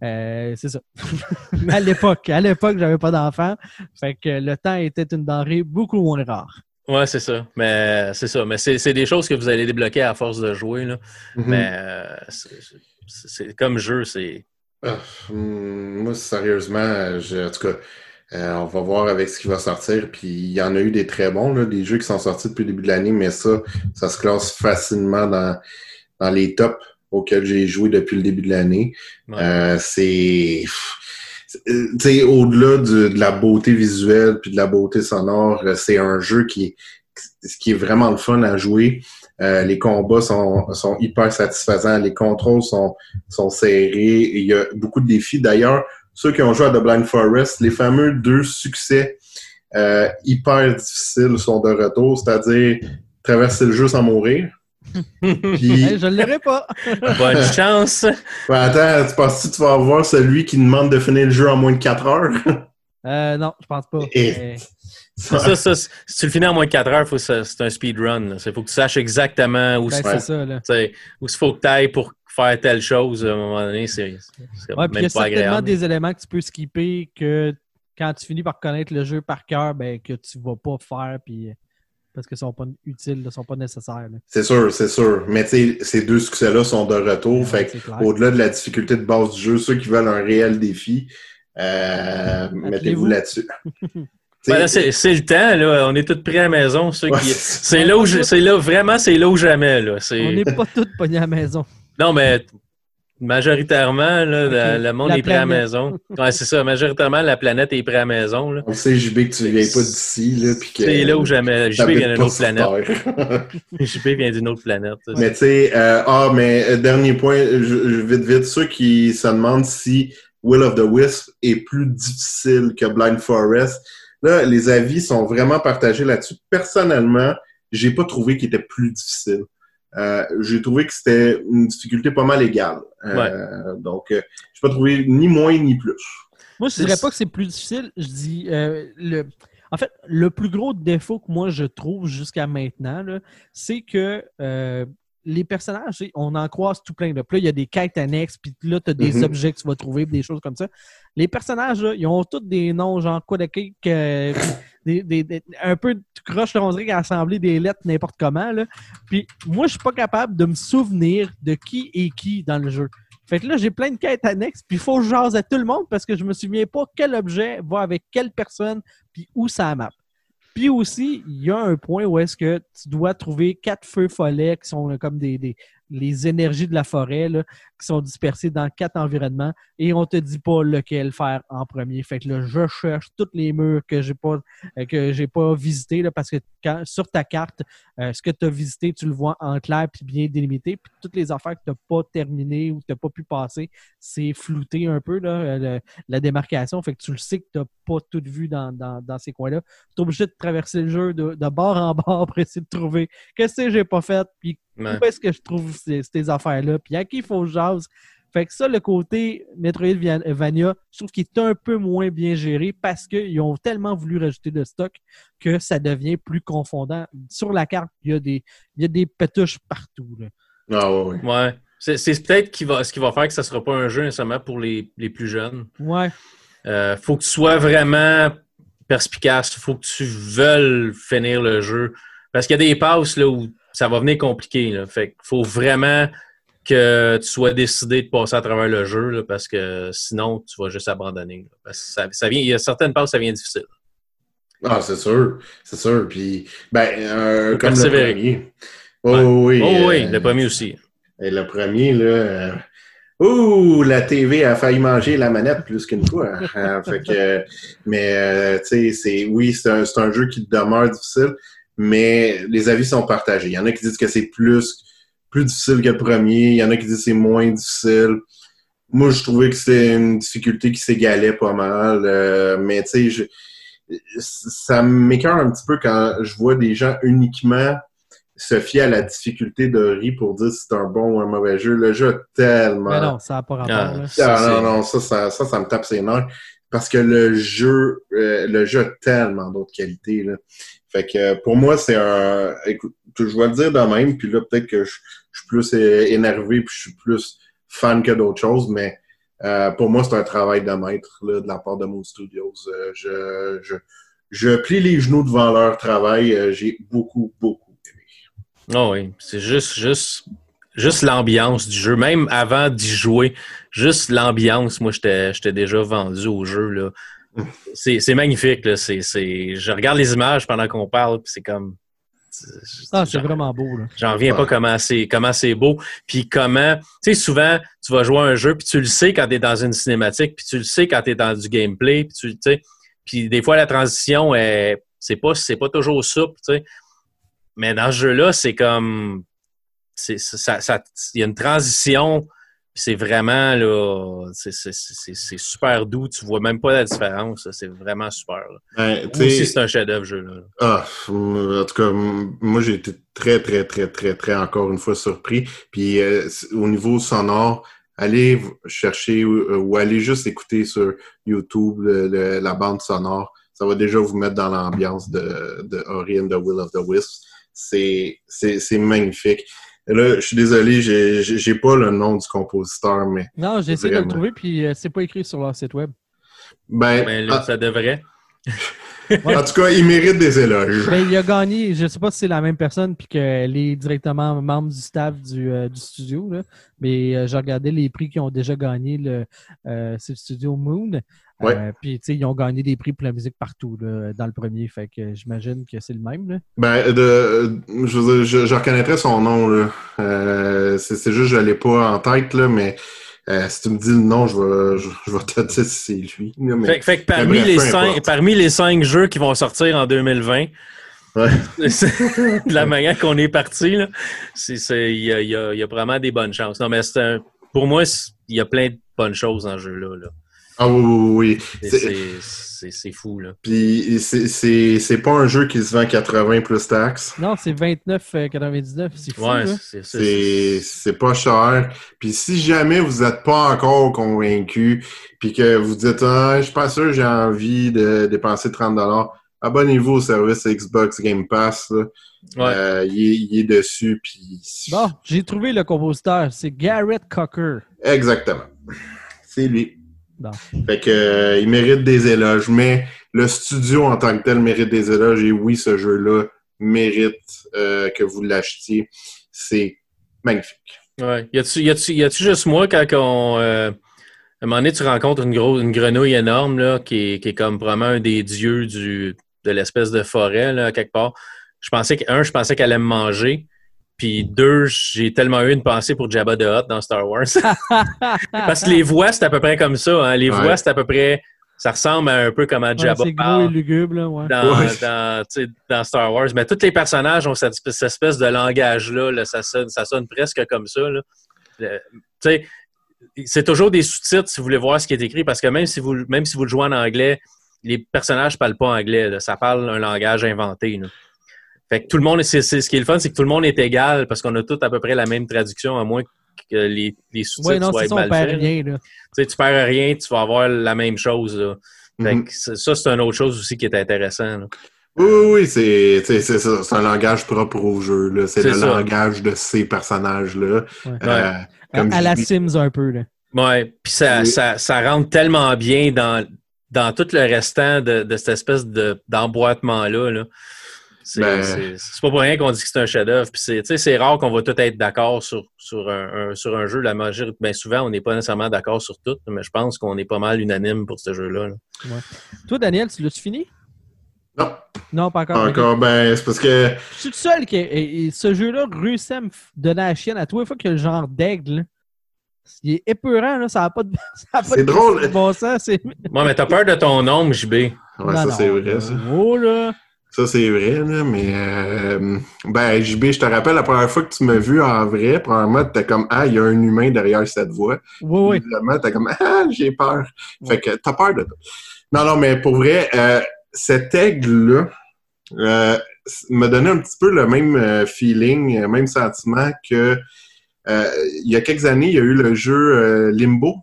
euh, c'est ça. à l'époque, à l'époque, j'avais pas d'enfant. Fait que le temps était une denrée beaucoup moins rare. Ouais, c'est ça. Mais c'est ça. Mais c'est des choses que vous allez débloquer à force de jouer. Là. Mhm. Mais euh, c'est- comme jeu, c'est. Ah, hum, moi, sérieusement, je- en tout cas, euh, on va voir avec ce qui va sortir. Puis il y en a eu des très bons, là, des jeux qui sont sortis depuis le début de l'année, mais ça, ça se classe facilement dans, dans les tops auxquels j'ai joué depuis le début de l'année. Ouais. Euh, c'est. euh, au-delà de, de la beauté visuelle puis de la beauté sonore, euh, c'est un jeu qui qui est vraiment le fun à jouer. Euh, les combats sont, sont hyper satisfaisants, les contrôles sont, sont serrés. Il y a beaucoup de défis. D'ailleurs, ceux qui ont joué à The Blind Forest, les fameux deux succès euh, hyper difficiles sont de retour, c'est-à-dire traverser le jeu sans mourir. Puis, Hey, je ne l'aurais pas. Bonne chance. ben, attends, tu penses que tu vas avoir celui qui demande de finir le jeu en moins de 4 heures? Euh, non, je pense pas. Et- Mais- Ça, ça, si tu le finis en moins de 4 heures, faut que ça- c'est un speedrun. Il faut que tu saches exactement où ben, il c'est ça, là. faut que tu ailles pour faire telle chose. À un moment donné, c'est c'est Ouais, il y même a pas agréable. des éléments que tu peux skipper que quand tu finis par connaître le jeu par cœur, ben, que tu vas pas faire puis, parce qu'ils sont pas utiles, ne sont pas nécessaires. C'est sûr, c'est sûr. Mais ces deux succès-là sont de retour. Ouais, fait au-delà de la difficulté de base du jeu, ceux qui veulent un réel défi, euh, mettez-vous là-dessus. Ben c'est le temps, là. On est tous prêts à la maison. Ceux Ouais, qui... c'est- là où je- c'est là, vraiment, c'est là où jamais, là. On n'est pas tous pognés à la maison. Non, mais majoritairement, là, la- le monde La est prêt à maison. Ouais, c'est ça. Majoritairement, la planète est prête à maison, là. on sait, JB, que tu viens pas d'ici, là, puis que... C'est là où jamais. JB vient d'une autre planète. JB vient d'une autre planète. Mais tu sais, euh, ah, mais euh, dernier point, je- je- vite, vite, ceux qui se demandent si Will of the Wisp est plus difficile que Blind Forest, là, les avis sont vraiment partagés là-dessus. Personnellement, j'ai pas trouvé qu'il était plus difficile. Euh, j'ai trouvé que c'était une difficulté pas mal égale. Euh, Donc, euh, j'ai pas trouvé ni moins ni plus. Moi, je C'est- dirais pas que c'est plus difficile. Je dis euh, le. En fait, le plus gros défaut que moi je trouve jusqu'à maintenant, là, c'est que euh, les personnages, on en croise tout plein. Là. Puis là, il y a des quêtes annexes, puis là, tu as des Mhm. objets que tu vas trouver, puis des choses comme ça. Les personnages, là, ils ont tous des noms, genre quoi de cake, euh, des, des- des- un peu, tu croches le rondric à assembler des lettres n'importe comment. Là. Puis moi, je suis pas capable de me souvenir de qui est qui dans le jeu. Fait que là, j'ai plein de quêtes annexes, puis il faut que je jase à tout le monde parce que je me souviens pas quel objet va avec quelle personne, puis où ça map. Puis aussi, il y a un point où est-ce que tu dois trouver quatre feux follets qui sont euh, comme des, les énergies de la forêt là, qui sont dispersées dans quatre environnements et on te dit pas lequel faire en premier. Fait que là, je cherche tous les murs que j'ai pas euh, que j'ai pas visités là, parce que quand, sur ta carte, euh, ce que tu as visité, tu le vois en clair puis bien délimité. Puis toutes les affaires que tu n'as pas terminées ou que tu n'as pas pu passer, c'est flouté un peu là, euh, le- la démarcation. Fait que tu le sais que tu n'as pas tout vu dans, dans, dans ces coins-là. Tu es obligé de traverser le jeu de, de bord en bord pour essayer de trouver qu'est-ce que j'ai pas fait, puis Ouais. où est-ce que je trouve ces, ces affaires-là, puis à qui il faut que Fait que ça, le côté Metroidvania, je trouve qu'il est un peu moins bien géré parce qu'ils ont tellement voulu rajouter de stock que ça devient plus confondant. Sur la carte, il y a des, il y a des pétouches partout. Là. Ah ouais, ouais. Ouais. C'est peut-être qui va, ce qui va faire que ça sera pas un jeu nécessairement pour les, les plus jeunes. Ouais. Euh, faut que tu sois vraiment perspicace. Faut que tu veuilles finir le jeu. Parce qu'il y a des passes là, où ça va venir compliqué. Là. Fait qu'il faut vraiment que tu sois décidé de passer à travers le jeu là, parce que sinon, tu vas juste abandonner. là. Parce que ça, ça vient, il y a certaines passes, ça vient difficile. Ah, c'est sûr. C'est sûr. Puis, ben, euh, comme le premier. Oh, Ouais. oui. Oh oui, euh, le premier aussi. Et le premier, là. euh, Ouh, la TV a failli manger la manette plus qu'une fois. Euh, fait que, mais, tu sais, c'est, oui, c'est un, c'est un jeu qui demeure difficile, mais les avis sont partagés. Il y en a qui disent que c'est plus, plus difficile que le premier. Il y en a qui disent que c'est moins difficile. Moi, je trouvais que c'était une difficulté qui s'égalait pas mal. euh, mais, tu sais, je, ça m'écœure un petit peu quand je vois des gens uniquement se fier à la difficulté de Ri pour dire si c'est un bon ou un mauvais jeu. Le jeu a tellement. Mais non, ça n'a pas rapport. Ah, là. ça, Ah, c'est- non, non, ça, ça, ça, ça me tape ses nerfs. Parce que le jeu, euh, le jeu a tellement d'autres qualités. Là. Fait que euh, pour moi, c'est un. Écoute, je vais le dire de même, puis là, peut-être que je, je suis plus énervé, puis je suis plus fan que d'autres choses, mais euh, pour moi, c'est un travail de maître là, de la part de Moon Studios. Euh, je, je, je plie les genoux devant leur travail. Euh, J'ai beaucoup, beaucoup aimé. Ah oui, c'est juste, juste, juste l'ambiance du jeu. Même avant d'y jouer, juste l'ambiance, moi, j'étais déjà vendu au jeu. là. C'est c'est magnifique. Là. Je regarde les images pendant qu'on parle, puis c'est comme. Ah, c'est vraiment beau. Là. J'en reviens Ouais. pas comment c'est comment c'est beau. Puis comment. Tu sais, souvent, tu vas jouer à un jeu, puis tu le sais quand tu es dans une cinématique, puis tu le sais quand tu es dans du gameplay, puis tu sais. Puis des fois, la transition, est- c'est pas, c'est pas toujours souple, tu sais. Mais dans ce jeu-là, c'est comme. c'est ça, ça- Il y a une transition, c'est vraiment, là. c'est- c'est- C'est c'est super doux. Tu vois même pas la différence. là. C'est vraiment super. là. Ben, aussi, c'est un chef-d'œuvre, ce jeu-là. Ah, euh, en tout cas, moi j'ai été très, très, très, très, très encore une fois surpris. Puis euh, au niveau sonore, allez chercher ou, euh, ou allez juste écouter sur YouTube le- le- la bande sonore. Ça va déjà vous mettre dans l'ambiance de, de Ori and the Will of the Wisps. C'est c'est- c'est magnifique. Et Là, je suis désolé, j'ai pas le nom du compositeur, mais Non, j'ai essayé de le trouver, puis euh, c'est pas écrit sur leur site web. ben, Mais là, en, ça devrait. en tout cas, il mérite des éloges. Ben, il a gagné, je sais pas si c'est la même personne, puis qu'elle est directement membre du staff du, euh, du studio, là. mais euh, j'ai regardé les prix qu'ils ont déjà gagné, le, euh, c'est le studio Moon. Ouais. Puis, tu sais, ils ont gagné des prix pour la musique partout là, dans le premier, fait que j'imagine que c'est le même. Là. Ben, de, je, je, je reconnaîtrais son nom, là. C'est c'est juste, je l'ai pas en tête, là, mais euh, si tu me dis le nom, je vais, je, je vais te dire si c'est lui. là, mais- Fait, fait que parmi, bref, les cinq, parmi les cinq jeux qui vont sortir en 2020, Ouais. de la manière qu'on est parti, là, il y y y a vraiment des bonnes chances. Non, mais un- pour moi, il y a plein de bonnes choses dans ce jeu-là. là. Ah oui, oui, oui. C'est- fou. Là. Puis c'est- c'est c'est pas un jeu qui se vend 80 plus taxes. Non, c'est 29,99, c'est fou. Ouais, là. c'est- pas cher. Puis si jamais vous n'êtes pas encore convaincu, puis que vous dites ah, je suis pas sûr, j'ai envie de dépenser 30 dollars, abonnez-vous au service Xbox Game Pass. là. ouais. Euh, il, est, il est dessus. Puis Bon, j'ai trouvé le compositeur, c'est Garrett Cocker. exactement, c'est lui. Bon. Fait que euh, il mérite des éloges, mais le studio en tant que tel mérite des éloges. Et oui, ce jeu-là mérite euh, que vous l'achetiez. C'est magnifique. Ouais. Y a-tu y a-tu- y a-tu juste moi quand on. euh, à un moment donné, tu rencontres une, grenouille énorme là, qui, est, qui est comme vraiment un des dieux du, de l'espèce de forêt, là, quelque part? Je pensais que, un, je pensais qu'elle allait me manger. Puis deux, j'ai tellement eu une pensée pour Jabba the Hutt dans Star Wars. Parce que les voix, c'est à peu près comme ça. Hein. Les Ouais. voix, c'est à peu près. Ça ressemble à un peu comme à Ouais, Jabba c'est gros parle et lugubre, là, ouais. dans, Ouais. dans, dans Star Wars. Mais tous les personnages ont cette, espèce- cette espèce de langage-là. là. ça, sonne, ça sonne presque comme ça. c'est toujours des sous-titres si vous voulez voir ce qui est écrit, parce que même si vous, même si vous le jouez en anglais, les personnages ne parlent pas anglais. là. Ça parle un langage inventé. là. Fait que tout le monde, c'est, c'est- ce qui est le fun, c'est que tout le monde est égal parce qu'on a tous à peu près la même traduction, à moins que les, les sous-titres Ouais, non, soient on mal perd faits. rien. Là. Tu sais, tu perds rien, tu vas avoir la même chose. Là. Fait Mhm. que c'est- ça, c'est une autre chose aussi qui est intéressant. là. Oui, oui, c'est c'est- c'est ça. C'est un langage propre au jeu. là. C'est C'est le ça. langage de ces personnages-là. Ouais. Euh, comme à la. Sims un peu. Là. Ouais, puis ça, Oui. ça, ça rentre tellement bien dans, dans tout le restant de, de cette espèce de, d'emboîtement-là. Là. C'est, Ben- c'est, pas pour rien qu'on dit que c'est un chef-d'œuvre. Puis c'est, tu sais, c'est rare qu'on va tous être d'accord sur, sur, un, un- sur un jeu. La majorité, ben souvent, on n'est pas nécessairement d'accord sur tout, mais je pense qu'on est pas mal unanime pour ce jeu-là. là. Toi, Daniel, tu l'as-tu fini? Non, Non, pas encore. pas encore. Ben, c'est parce que. Je suis le seul qui. et- et ce jeu-là réussit à me donner la chienne à tous les fois qu'il y a le genre d'aigle. Il est épeurant, là. Ça n'a pas de, ça a pas C'est drôle. de bon sens. C'est... Moi, mais t'as peur de ton nombre, JB. Ouais, Non, ça, c'est vrai, ça. Oh, là. Ça, c'est vrai, là, mais euh, ben, JB, je te rappelle la première fois que tu m'as vu en vrai, premièrement, t'es comme Ah, il y a un humain derrière cette voix. Oui, oui. T'es comme Ah, j'ai peur. Ouais. Fait que t'as peur de tout. Non, non, mais pour vrai, euh, cet aigle-là euh, me donnait un petit peu le même euh, feeling, le même sentiment que il y a quelques années, il y a eu le jeu Limbo.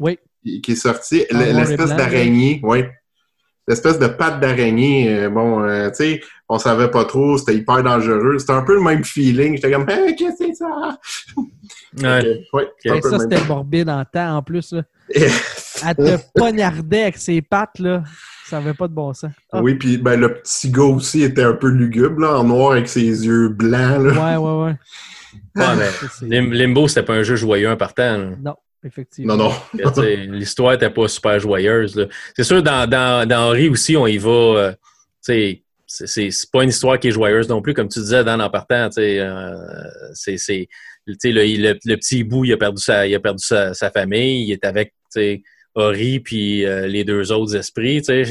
Oui. qui est sorti. L'espèce d'araignée, oui. L'espèce de patte d'araignée, euh, bon, euh, tu sais, on savait pas trop, c'était hyper dangereux. C'était un peu le même feeling. J'étais comme, hey, qu'est-ce que c'est ça? Ouais. Un ça, c'était morbide en temps, en plus. Là. Elle te poignardait avec ses pattes, là. Ça n'avait pas de bon sens. Ah, Oui, puis ben, le petit gars aussi était un peu lugubre, là, en noir avec ses yeux blancs. Là. Ouais, ouais, ouais. Mais Limbo, c'était pas un jeu joyeux en partant. là. Non, effectivement. Non, non. L'histoire n'était pas super joyeuse. C'est sûr, dans, dans, dans Henri aussi, on y va. euh, c'est- c'est c'est pas une histoire qui est joyeuse non plus, comme tu disais, dans en partant. euh, c'est c'est- tu sais, le, le, le petit bout, il a perdu sa, il a perdu sa, sa famille. Il est avec tu sais, Henri puis euh, les deux autres esprits. C'est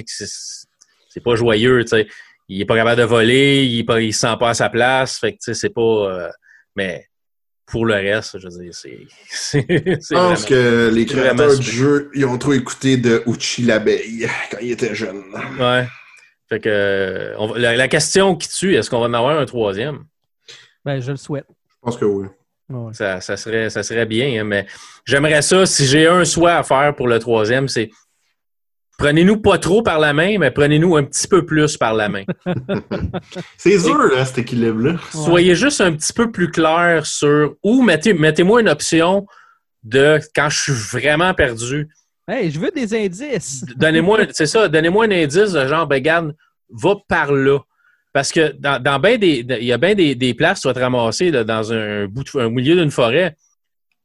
c'est pas joyeux. tu sais. Il est pas capable de voler, il, il se sent pas à sa place. Fait que tu sais, c'est pas. euh, mais pour le reste, je veux dire, c'est. Je pense que les créateurs du jeu, ils ont trop écouté de Uchi l'abeille quand il était jeune. Ouais. Fait que euh, on va- la, la question qui tue, est-ce qu'on va en avoir un troisième? Ben, je le souhaite. Je pense que oui. Ouais, ouais. Ça, ça serait, ça serait bien, hein, mais j'aimerais ça, si j'ai un souhait à faire pour le troisième, c'est prenez-nous pas trop par la main, mais prenez-nous un petit peu plus par la main. C'est dur, là, cet équilibre-là. Soyez juste un petit peu plus clair sur ou mettez, mettez-moi une option de quand je suis vraiment perdu. Hey, je veux des indices. Donnez-moi, c'est ça, donnez-moi un indice de genre, ben, regarde, va par là. Parce que dans, dans ben des, il y a bien des, des places, tu vas te ramasser là, dans un, bout de- un milieu d'une forêt.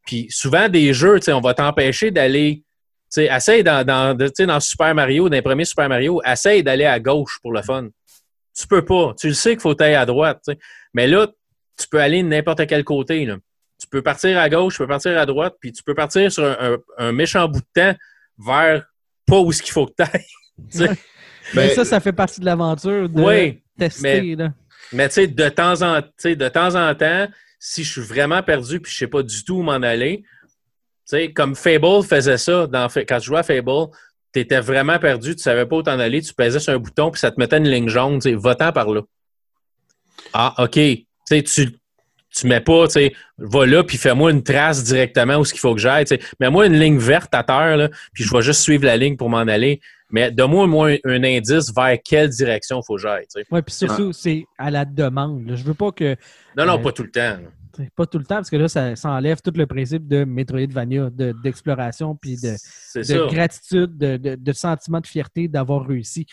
Puis souvent, des jeux, tu sais, on va t'empêcher d'aller. Tu sais, essaye dans, dans, dans Super Mario, dans les premiers Super Mario, essaye d'aller à gauche pour le fun. Tu peux pas. Tu le sais qu'il faut aller à droite. Mais là, tu peux aller de n'importe quel côté. Là. Tu peux partir à gauche, tu peux partir à droite, puis tu peux partir sur un, un- un méchant bout de temps vers pas où ce qu'il faut que tu ailles. Mais ça, ça fait partie de l'aventure de Oui, tester. Là. Mais tu sais, de temps en de temps en temps, si je suis vraiment perdu puis je sais pas du tout où m'en aller, sais, comme Fable faisait ça dans quand tu jouais à Fable, tu étais vraiment perdu, tu savais pas où t'en aller, tu pesais sur un bouton puis ça te mettait une ligne jaune, tu sais, va-t'en par là. Ah, OK. Tu sais, tu tu mets pas, tu sais, va là puis fais-moi une trace directement où ce qu'il faut que j'aille, tu sais. Mets-moi une ligne verte à terre là, puis je vais juste suivre la ligne pour m'en aller. Mais donne-moi au moins un, un indice vers quelle direction il faut que j'aille. Ouais, puis surtout, c'est à la demande. là. Je veux pas que. Non, non, Euh, pas tout le temps. Pas tout le temps, parce que là, ça, ça enlève tout le principe de Metroidvania, de- d'exploration, puis de, C'est de gratitude, de, de- de sentiment de fierté d'avoir réussi.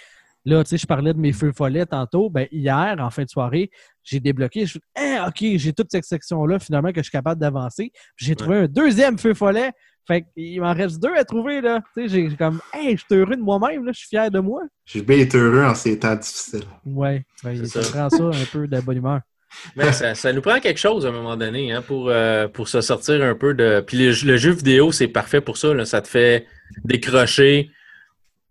Là, tu sais, je parlais de mes feux follets tantôt. Ben, hier, en fin de soirée, j'ai débloqué. Je suis Ah, OK, j'ai toute cette section-là, finalement, que je suis capable d'avancer. Puis J'ai trouvé un deuxième feu follet. Fait qu'il m'en reste deux à trouver, là. Tu sais, j'ai comme, hey, je suis heureux de moi-même, là. Je suis fier de moi. J'ai bien été heureux en ces temps difficiles. Ouais, ouais, ça. prend ça un peu de bonne humeur. Mais ça, ça nous prend quelque chose à un moment donné hein, pour, euh, pour se sortir un peu de. Puis le, le jeu vidéo, c'est parfait pour ça. là. Ça te fait décrocher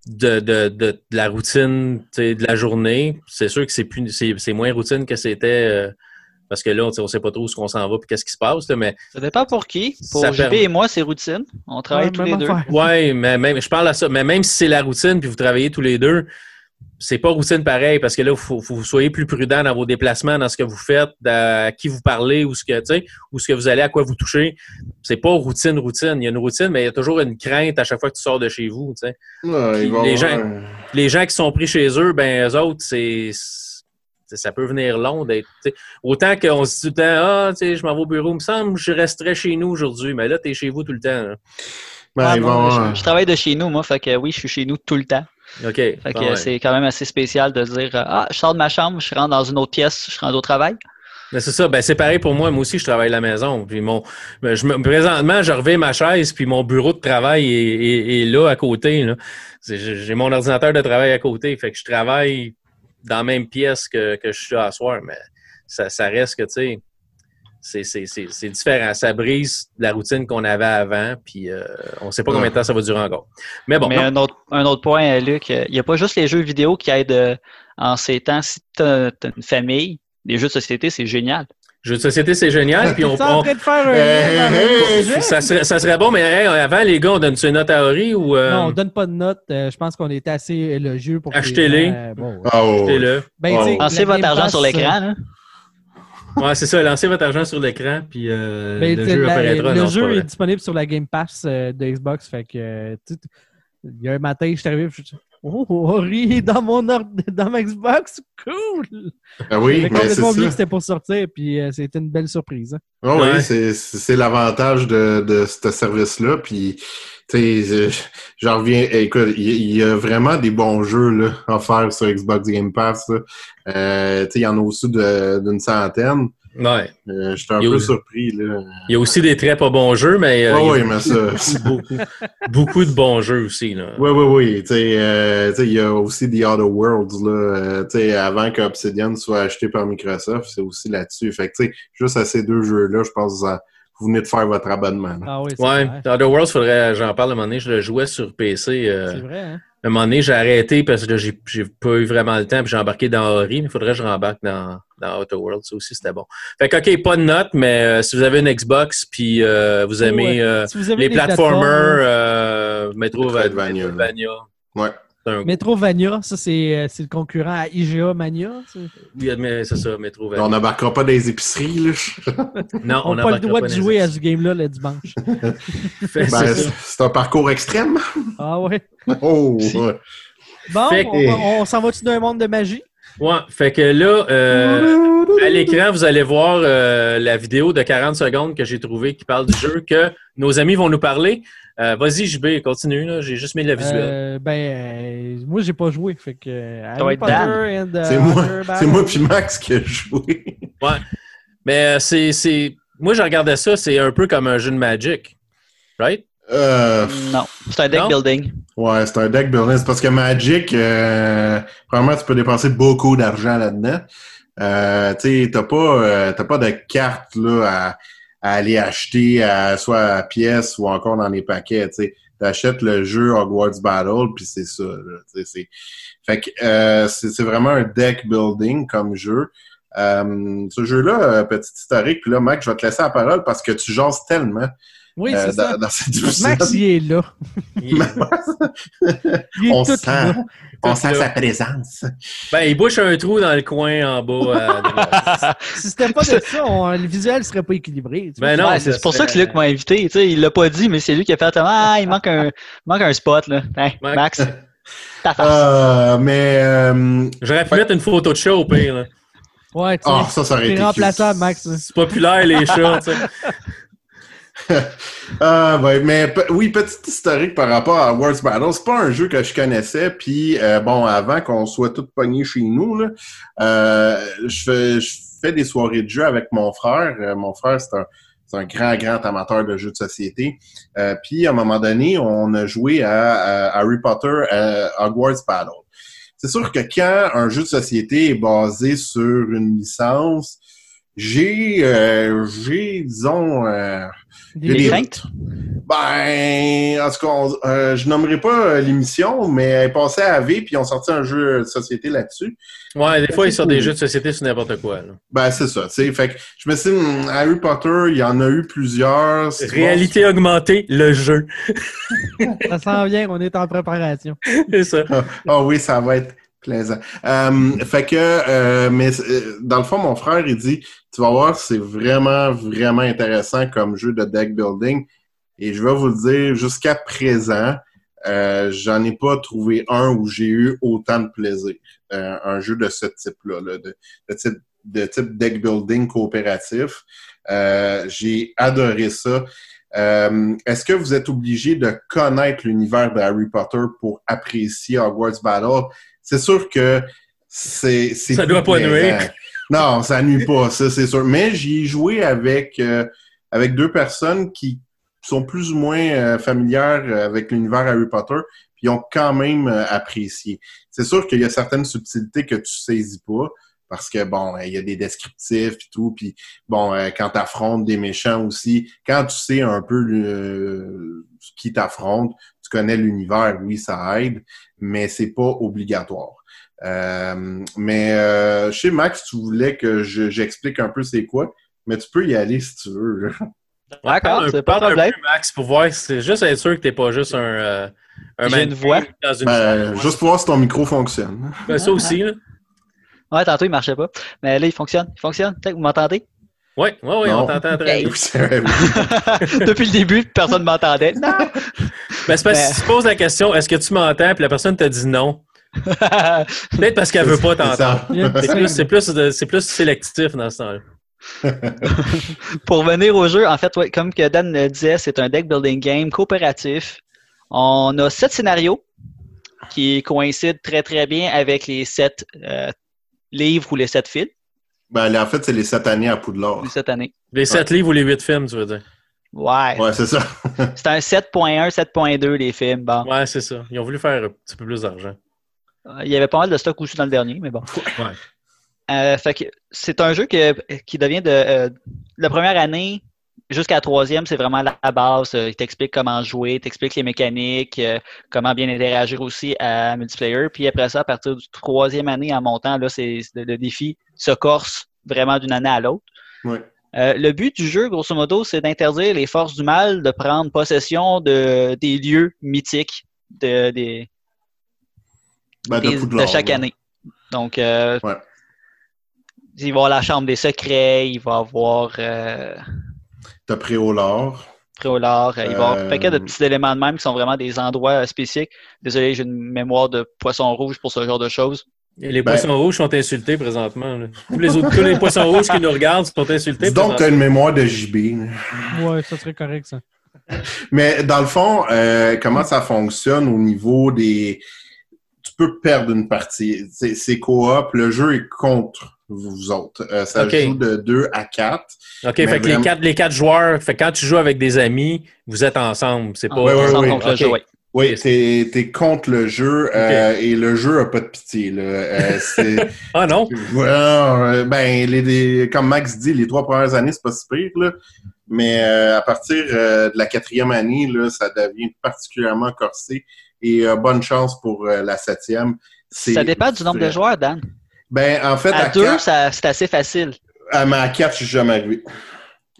de, de, de, de la routine de la journée. C'est sûr que c'est plus c'est, c'est moins routine que c'était. euh, parce que là, on ne sait pas trop où on s'en va et qu'est-ce qui se passe. là, mais Ça dépend pour qui. Pour JP permet- et moi, c'est routine. On travaille Ouais, tous les deux. ouais, mais même, je parle à ça. Mais même si c'est la routine puis vous travaillez tous les deux, c'est pas routine pareil parce que là, il faut, faut que vous soyez plus prudent dans vos déplacements, dans ce que vous faites, à qui vous parlez ou ce que, tu sais, ou ce que vous allez, à quoi vous touchez. C'est pas routine, routine. Il y a une routine, mais il y a toujours une crainte à chaque fois que tu sors de chez vous. Ouais, Puis les gens- Les gens qui sont pris chez eux, ben, eux autres, c'est. Ça peut venir long d'être. Autant qu'on se dit tout le temps, ah, tu sais, je m'en vais au bureau, il me semble que je resterai chez nous aujourd'hui. Mais là, tu es chez vous tout le temps. là. Ben, un- je, je travaille de chez nous, moi, fait que oui, je suis chez nous tout le temps. OK. Fait que ouais. c'est quand même assez spécial de dire euh, Ah, je sors de ma chambre, je rentre dans une autre pièce, je rentre au travail. Mais c'est ça, ben c'est pareil pour moi. Moi aussi, je travaille à la maison. Puis mon, ben, je me, présentement, je reviens ma chaise, puis mon bureau de travail est, est- est là à côté. J'ai mon ordinateur de travail à côté. Fait que je travaille dans la même pièce que, que je suis à soir, mais ça, ça reste que, tu sais, c'est- différent. Ça brise la routine qu'on avait avant, puis euh, on sait pas combien de temps ça va durer encore. Mais bon, Mais un autre, un autre point, euh, Luc, euh, il n'y a pas juste les jeux vidéo qui aident euh, en ces temps. Si tu as, une famille, les jeux de société, c'est génial. jeux de société, c'est génial. Puis on, en on- train de faire un ça, serait, ça serait bon, mais hey, avant, les gars, on donne une note à Ori ou. euh, Non, on donne pas de note. Euh, je pense qu'on est assez élogieux pour Achetez-les. euh, achetez-le. ben, Oh. la votre argent sur l'écran. là. Ouais, c'est ça. Lancez votre argent sur l'écran, puis euh, Ben, le jeu la- apparaîtra. le jeu est disponible sur la Game Pass euh, de Xbox. Fait que, euh, il y a un matin, je suis arrivé, je Oh, Ori dans mon ordre, dans ma Xbox, cool! Ah oui, mais c'est complètement oublié ça. que c'était pour sortir, puis euh, c'était une belle surprise. hein. Ah Ouais. oui, c'est- c'est c'est l'avantage de, de ce service-là. Puis, tu sais, je- j'en reviens. Écoute, il y, a vraiment des bons jeux là, à faire sur Xbox Game Pass. Euh, tu sais, il y en a aussi de- d'une centaine. Ouais. Euh, J'étais un peu aussi- surpris. Là. Il y a aussi des très pas bons jeux, mais euh, Ah oui, mais ça. beaucoup, beaucoup de bons jeux aussi. Là. Oui, oui, oui. Tu sais, euh, tu sais, il y a aussi The Other Worlds. Là, euh, tu sais, avant qu'Obsidian soit acheté par Microsoft, c'est aussi là-dessus. Fait que, tu sais, juste à ces deux jeux-là, je pense que vous venez de faire votre abonnement. là. Ah oui, c'est Ouais, vrai. Other Worlds, faudrait, j'en parle à un moment donné, je le jouais sur PC. euh, C'est vrai, hein? À un moment donné, j'ai arrêté parce que j'ai j'ai pas eu vraiment le temps, puis j'ai embarqué dans Ori, mais il faudrait que je rembarque dans, dans Outer Worlds. Ça aussi, c'était bon. Fait que, OK, pas de note, mais euh, si vous avez une Xbox, puis euh, vous aimez Ouais. euh, Si vous avez les platformers, plateformes, euh, Metro- Metroidvania. Metroidvania, Ouais. Un Metrovania, ça c'est euh, c'est le concurrent à IGA Mania. Oui, mais c'est ça, Metrovania. On n'embarquera pas dans les épiceries. Là. Non, On n'a pas le droit de jouer à ce game-là le dimanche. Ben, c'est un parcours extrême. Ah ouais. Oh! Ouais. Bon, Fait on, s'en va-tu d'un monde de magie? Ouais, fait que là, euh, à l'écran, vous allez voir euh, la vidéo de 40 secondes que j'ai trouvée qui parle du jeu que nos amis vont nous parler. Euh, Vas-y, JB, continue. là. J'ai juste mis le visuel. Euh, ben, euh, moi, j'ai pas joué. Fait que. euh, Harry Potter and, uh, C'est moi, moi puis Max qui a joué. Mais euh, c'est, c'est. Moi, je regardais ça, c'est un peu comme un jeu de Magic. Right? Euh, Non, c'est un deck Non? building. ouais, c'est un deck building. C'est parce que Magic, euh, premièrement, tu peux dépenser beaucoup d'argent là-dedans. Euh, tu sais, t'as pas, euh, t'as pas de carte là, à, à aller acheter à, soit à pièce ou encore dans les paquets. Tu sais, t'achètes le jeu Hogwarts Battle puis c'est ça. Là, fait que euh, c'est, vraiment un deck building comme jeu. Euh, ce jeu-là, euh, petit historique, puis là, Max, je vais te laisser la parole parce que tu jases tellement Oui, euh, c'est ça. dans, cette. Max, il est là. Il- Il est On tout sent, là. on sent là. sa présence. ben, il bouche un trou dans le coin en bas. droite. Si c'était pas de ça, on- le visuel serait pas équilibré. tu Ben non, Ouais, c'est pour ça que Luc m'a invité. Tu sais, il l'a pas dit, mais c'est lui qui a fait Ah, il manque un, il manque un spot. Là. Hey. Max, ta face. Euh, mais euh, J'aurais pu mettre une photo de chat au pire. là. Ouais, tu sais. ah, ça, ça aurait T'es été remplaçable. Max. C'est populaire, les chats. tu sais. Ah, mais oui, petit historique par rapport à Words Battle, c'est pas un jeu que je connaissais. Puis euh, bon, avant qu'on soit tous pognés chez nous, là, euh, je fais des soirées de jeu avec mon frère. Euh, mon frère, c'est un grand, grand amateur de jeux de société. Puis à un moment donné, on a joué à, à Harry Potter à Hogwarts Battle. C'est sûr que quand un jeu de société est basé sur une licence, j'ai, j'ai, disons, Des- Des Des doutes. craintes? ben, en tout cas, on- euh, je nommerai pas euh, l'émission, mais elle est passée à AV puis ils ont sorti un jeu de société là-dessus. Ouais, des fois, ils sortent des jeux de société sur n'importe quoi. là. Ben, c'est ça, tu sais. Fait que je me suis dit, hmm, Harry Potter, il y en a eu plusieurs. C'est Réalité augmentée, le jeu. Ça s'en vient, on est en préparation. C'est ça. bon. Ah oui, ça va être Plaisant. Euh, fait que, euh, mais euh, dans le fond, mon frère, il dit, tu vas voir, c'est vraiment, vraiment intéressant comme jeu de deck building. Et je vais vous le dire, jusqu'à présent, euh, j'en ai pas trouvé un où j'ai eu autant de plaisir. Un jeu de ce type-là, là, de, type, de type deck building coopératif. J'ai adoré ça. Euh, Est-ce que vous êtes obligé de connaître l'univers de Harry Potter pour apprécier Hogwarts Battle? C'est sûr que c'est... Ça doit pas nuire. Non, ça nuit pas, ça c'est sûr. Mais j'y ai joué avec, euh, avec deux personnes qui sont plus ou moins euh, familières avec l'univers Harry Potter, puis ont quand même euh, apprécié. C'est sûr qu'il y a certaines subtilités que tu saisis pas, parce que bon, il y a des descriptifs et tout, puis bon, euh, quand tu affrontes des méchants aussi, quand tu sais un peu qui t'affronte, connais l'univers, oui, ça aide, mais c'est pas obligatoire. Euh, mais euh, chez Max, tu voulais que je- j'explique un peu c'est quoi, mais tu peux y aller si tu veux. D'accord, Parle un- c'est pas un problème. peu, Max, pour voir. C'est juste être sûr que t'es pas juste un. euh, un J'ai une voix. Dans une Ben, juste pour voir si ton micro fonctionne. Ben, ça aussi, là. Ouais, tantôt, il marchait pas. Mais là, il fonctionne. Il fonctionne. Peut-être que Vous m'entendez? Oui, oui, oui, on t'entend très bien. Depuis le début, personne ne m'entendait. Non! Ben, c'est parce que Mais- si tu poses la question, est-ce que tu m'entends, puis la personne te dit non. Peut-être parce qu'elle veut pas t'entendre. C'est plus, plus, plus sélectif dans ce temps-là. Pour venir au jeu, en fait, ouais, comme que Dan le disait, c'est un deck building game coopératif. On a sept scénarios qui coïncident très très bien avec les sept euh, livres ou les sept films Ben, en fait, c'est les sept années à Poudlard. de cette année. Les sept livres ou les huit films, tu veux dire? Ouais. Ouais, c'est ça. C'est un 7.1, 7.2 les films. Bon. Ouais, c'est ça. Ils ont voulu faire un petit peu plus d'argent. Il y avait pas mal de stock aussi dans le dernier, mais bon. Ouais. Euh, fait que c'est un jeu que- qui devient de euh, la première année jusqu'à la troisième, c'est vraiment la base. Euh, Il t'explique comment jouer, t'explique les mécaniques, euh, comment bien interagir aussi à multiplayer. Puis après ça, à partir du troisième année en montant, là, c'est le, défi se corse vraiment d'une année à l'autre. Euh, le but du jeu, grosso modo, c'est d'interdire les forces du mal de prendre possession de, des lieux mythiques de, des, Ben, de des- Poudlard. de chaque année. Donc, euh, Ouais. il va y avoir la chambre des secrets, il va y avoir euh, T'as Préolard. Préolard, euh, il va y avoir un Euh, paquet de petits éléments de même qui sont vraiment des endroits euh, spécifiques. Désolé, j'ai une mémoire de poisson rouge pour ce genre de choses. Et les Ben- poissons rouges sont insultés présentement. là. Tous les autres, tous les poissons rouges qui nous regardent sont insultés. Dis donc, présentement. t'as une mémoire de JB. Ouais, ça serait correct, ça. Mais dans le fond, euh, comment ça fonctionne au niveau des... Tu peux perdre une partie. C'est c'est coop. Le jeu est contre vous autres. Euh, ça joue de 2 à 4. OK, fait que les quatre, les quatre joueurs, fait que quand tu joues avec des amis, vous êtes ensemble. C'est pas. On ouais, ouais, ensemble ouais, contre le jeu. Oui, t'es es contre le jeu euh, et le jeu a pas de pitié. Là. Euh, Ah non? Ouais, ben, les, les- comme Max dit, les trois premières années, c'est pas si pire, là. Mais euh, à partir euh, de la quatrième année, là, ça devient particulièrement corsé. Et euh, bonne chance pour euh, la septième. Ça dépend du nombre de joueurs, Dan. Ben, en fait, à, À deux, quatre, c'est assez facile. à ma quatre, je suis jamais arrivé.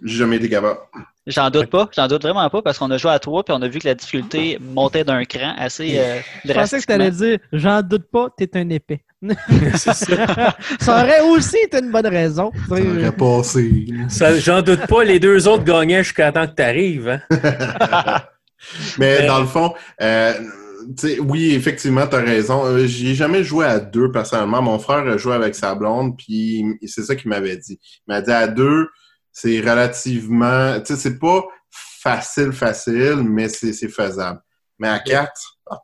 J'ai jamais été capable. J'en doute pas, j'en doute vraiment pas parce qu'on a joué à trois puis on a vu que la difficulté montait d'un cran assez euh, Je pensais que tu allais dire J'en doute pas, t'es un épais. C'est ça. ça aurait aussi été une bonne raison. Ça aurait passé. J'en doute pas, les deux autres gagnaient jusqu'à temps que tu arrives. Hein? Mais Mais- dans le fond, euh, oui, effectivement, tu as raison. Euh, J'ai jamais joué à deux personnellement. Mon frère a joué avec sa blonde, puis c'est ça qu'il m'avait dit. Il m'a dit à deux, c'est relativement. Tu sais, c'est pas facile, facile, mais c'est faisable. Mais à quatre, ah,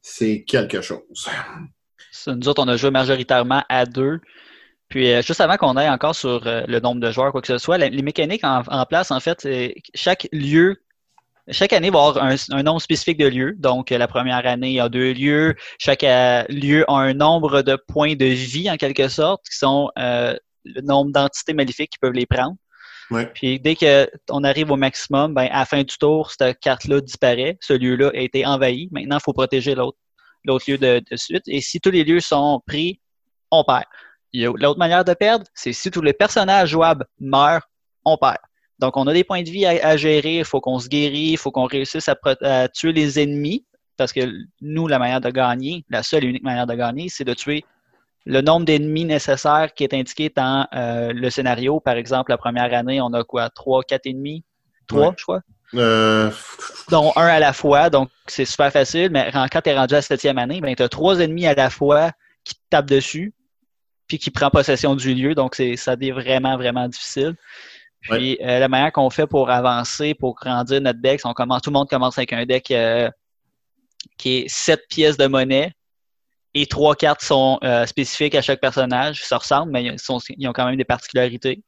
c'est quelque chose. Nous autres, on a joué majoritairement à deux. Puis, euh, juste avant qu'on aille encore sur euh, le nombre de joueurs, quoi que ce soit, les mécaniques en, place, en fait, chaque lieu, chaque année, il va y avoir un, un nombre spécifique de lieux. Donc, la première année, il y a deux lieux. Chaque euh, lieu a un nombre de points de vie, en quelque sorte, qui sont euh, le nombre d'entités maléfiques qui peuvent les prendre. Ouais. Puis, dès qu'on arrive au maximum, ben, à la fin du tour, cette carte-là disparaît. Ce lieu-là a été envahi. Maintenant, il faut protéger l'autre l'autre lieu de, de suite. Et si tous les lieux sont pris, on perd. L'autre manière de perdre, c'est si tous les personnages jouables meurent, on perd. Donc, on a des points de vie à, à gérer, il faut qu'on se guérisse, il faut qu'on réussisse à, tuer les ennemis parce que nous, la manière de gagner, la seule et unique manière de gagner, c'est de tuer le nombre d'ennemis nécessaires qui est indiqué dans euh, le scénario. Par exemple, la première année, on a quoi? Trois, quatre ennemis? Trois, Ouais. je crois? Euh, dont un à la fois, donc c'est super facile, mais quand tu es rendu à la septième année, ben, tu as trois ennemis à la fois qui te tapent dessus, puis qui prend possession du lieu, donc c'est ça devient vraiment, vraiment difficile. Puis euh, la manière qu'on fait pour avancer, pour grandir notre deck, on commence, tout le monde commence avec un deck euh, qui est sept pièces de monnaie et trois cartes sont euh, spécifiques à chaque personnage. Ça ressemble, mais ils, sont- ils ont quand même des particularités.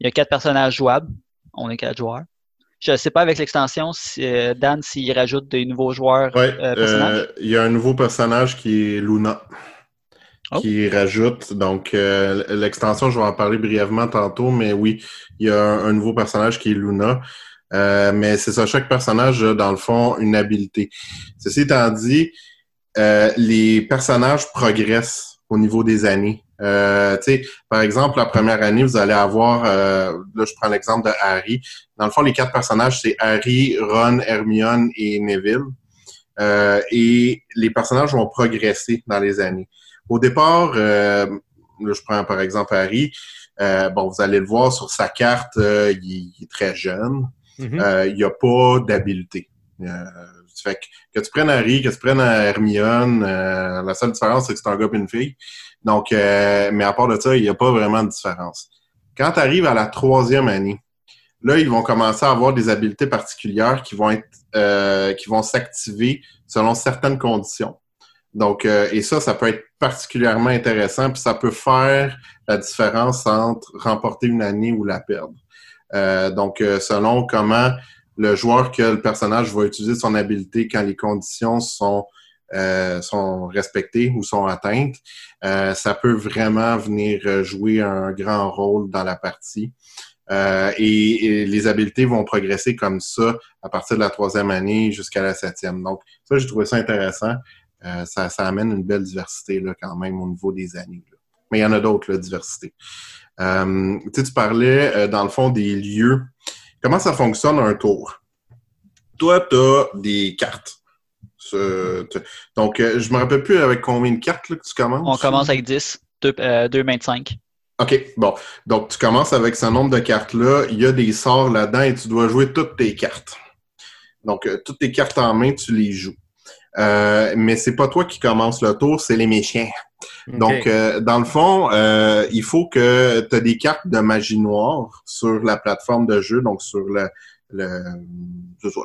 Il y a quatre personnages jouables. On est quatre joueurs. Je ne sais pas avec l'extension, si, euh, Dan, s'il rajoute des nouveaux joueurs. ouais, euh, personnages? euh, il y a un nouveau personnage qui est Luna. Oh. Qui rajoute. Donc, euh, l'extension, je vais en parler brièvement tantôt, mais oui, il y a un, nouveau personnage qui est Luna. Euh, mais c'est ça, chaque personnage a, dans le fond, une habilité. Ceci étant dit, euh, les personnages progressent au niveau des années. Euh, par exemple, la première année, vous allez avoir, euh, là, je prends l'exemple de Harry. Dans le fond, les quatre personnages, c'est Harry, Ron, Hermione et Neville. Euh, et les personnages vont progresser dans les années. Au départ, euh, là, je prends par exemple Harry. Euh, bon, vous allez le voir sur sa carte, euh, il, il est très jeune. Mhm. Euh, il n'y a pas d'habileté. Euh, fait que, que tu prennes Harry, que tu prennes Hermione, euh, la seule différence, c'est que c'est un gars et une fille. Donc, euh, mais à part de ça, il n'y a pas vraiment de différence. Quand tu arrives à la troisième année, là, ils vont commencer à avoir des habiletés particulières qui vont être euh, qui vont s'activer selon certaines conditions. Donc, euh, et ça, ça peut être particulièrement intéressant, puis ça peut faire la différence entre remporter une année ou la perdre. Euh, donc, euh, selon comment le joueur que le personnage va utiliser son habileté quand les conditions sont euh, sont respectées ou sont atteintes, euh, ça peut vraiment venir jouer un grand rôle dans la partie. Euh, et, et les habiletés vont progresser comme ça à partir de la troisième année jusqu'à la septième. Donc, ça, j'ai trouvé ça intéressant. Euh, ça, ça amène une belle diversité là, quand même au niveau des années. là. Mais il y en a d'autres, la diversité. Euh, tu parlais, euh, dans le fond, des lieux. Comment ça fonctionne un tour? Toi, tu as des cartes. Donc, je me rappelle plus avec combien de cartes là, que tu commences. On commence avec 10, 2, euh, deux mains de 5. OK, bon. Donc, tu commences avec ce nombre de cartes-là. Il y a des sorts là-dedans et tu dois jouer toutes tes cartes. Donc, toutes tes cartes en main, tu les joues. Euh, mais c'est pas toi qui commence le tour, c'est les méchants. Donc, euh, dans le fond, euh, il faut que tu as des cartes de magie noire sur la plateforme de jeu, donc sur le, le-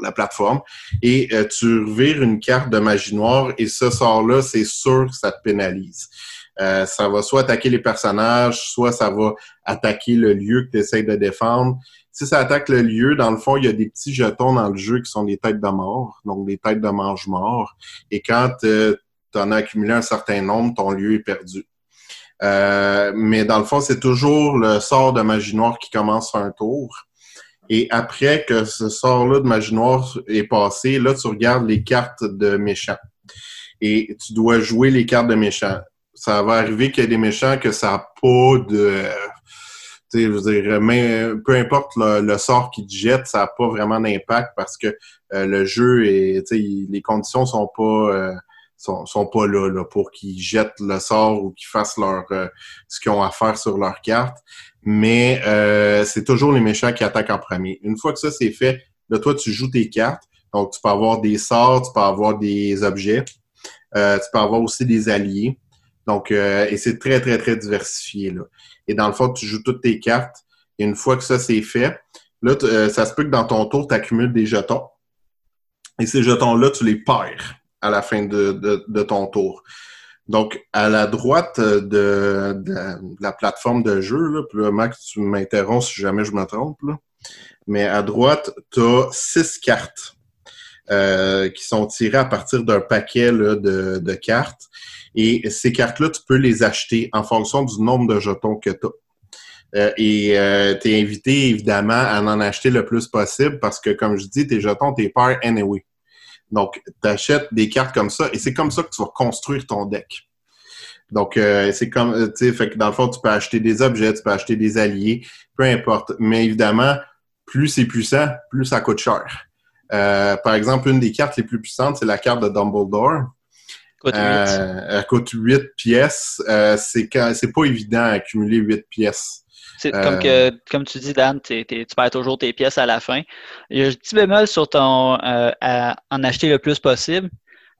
la plateforme, et euh, tu revires une carte de magie noire et ce sort-là, c'est sûr que ça te pénalise. Euh, ça va soit attaquer les personnages, soit ça va attaquer le lieu que tu essaies de défendre. Si ça attaque le lieu, dans le fond, il y a des petits jetons dans le jeu qui sont des têtes de mort, donc des têtes de mange-mort. Et quand tu en as accumulé un certain nombre, ton lieu est perdu. Euh, mais dans le fond, c'est toujours le sort de magie noire qui commence un tour. Et après que ce sort-là de magie noire est passé, là, tu regardes les cartes de méchants. Et tu dois jouer les cartes de méchants. Ça va arriver qu'il y ait des méchants que ça n'a pas de... Je veux dire, mais peu importe le, sort qu'ils te jettent, ça n'a pas vraiment d'impact parce que euh, le jeu il- les conditions sont pas euh, sont, pas là, là pour qu'ils jettent le sort ou qu'ils fassent leur euh, ce qu'ils ont à faire sur leur carte. Mais euh, c'est toujours les méchants qui attaquent en premier. Une fois que ça c'est fait, là toi tu joues tes cartes. Donc tu peux avoir des sorts, tu peux avoir des objets, euh, tu peux avoir aussi des alliés. Donc euh, et c'est très très très diversifié là. Et dans le fond tu joues toutes tes cartes. Et une fois que ça c'est fait, là euh, ça se peut que dans ton tour tu accumules des jetons. Et ces jetons-là, tu les perds à la fin de, de, ton tour. Donc, à la droite de, de- la plateforme de jeu, là, puis là, Max, tu m'interromps si jamais je me trompe, mais à droite, tu as six cartes euh, qui sont tirées à partir d'un paquet de cartes. Et ces cartes-là, tu peux les acheter en fonction du nombre de jetons que tu as. et tu es invité, évidemment, à en acheter le plus possible parce que, comme je dis, tes jetons, tes paires anyway. Donc, tu achètes des cartes comme ça et c'est comme ça que tu vas construire ton deck. Donc, euh, c'est comme, euh, tu sais, fait que dans le fond, tu peux acheter des objets, tu peux acheter des alliés, peu importe. Mais évidemment, plus c'est puissant, plus ça coûte cher. Euh, par exemple, une des cartes les plus puissantes, c'est la carte de Dumbledore. Euh, elle coûte 8 pièces. Euh, c'est pas évident à accumuler 8 pièces. C'est Euh, comme que comme tu dis, Dan, tu perds toujours tes pièces à la fin. Il y a un petit bémol sur ton euh, à en acheter le plus possible.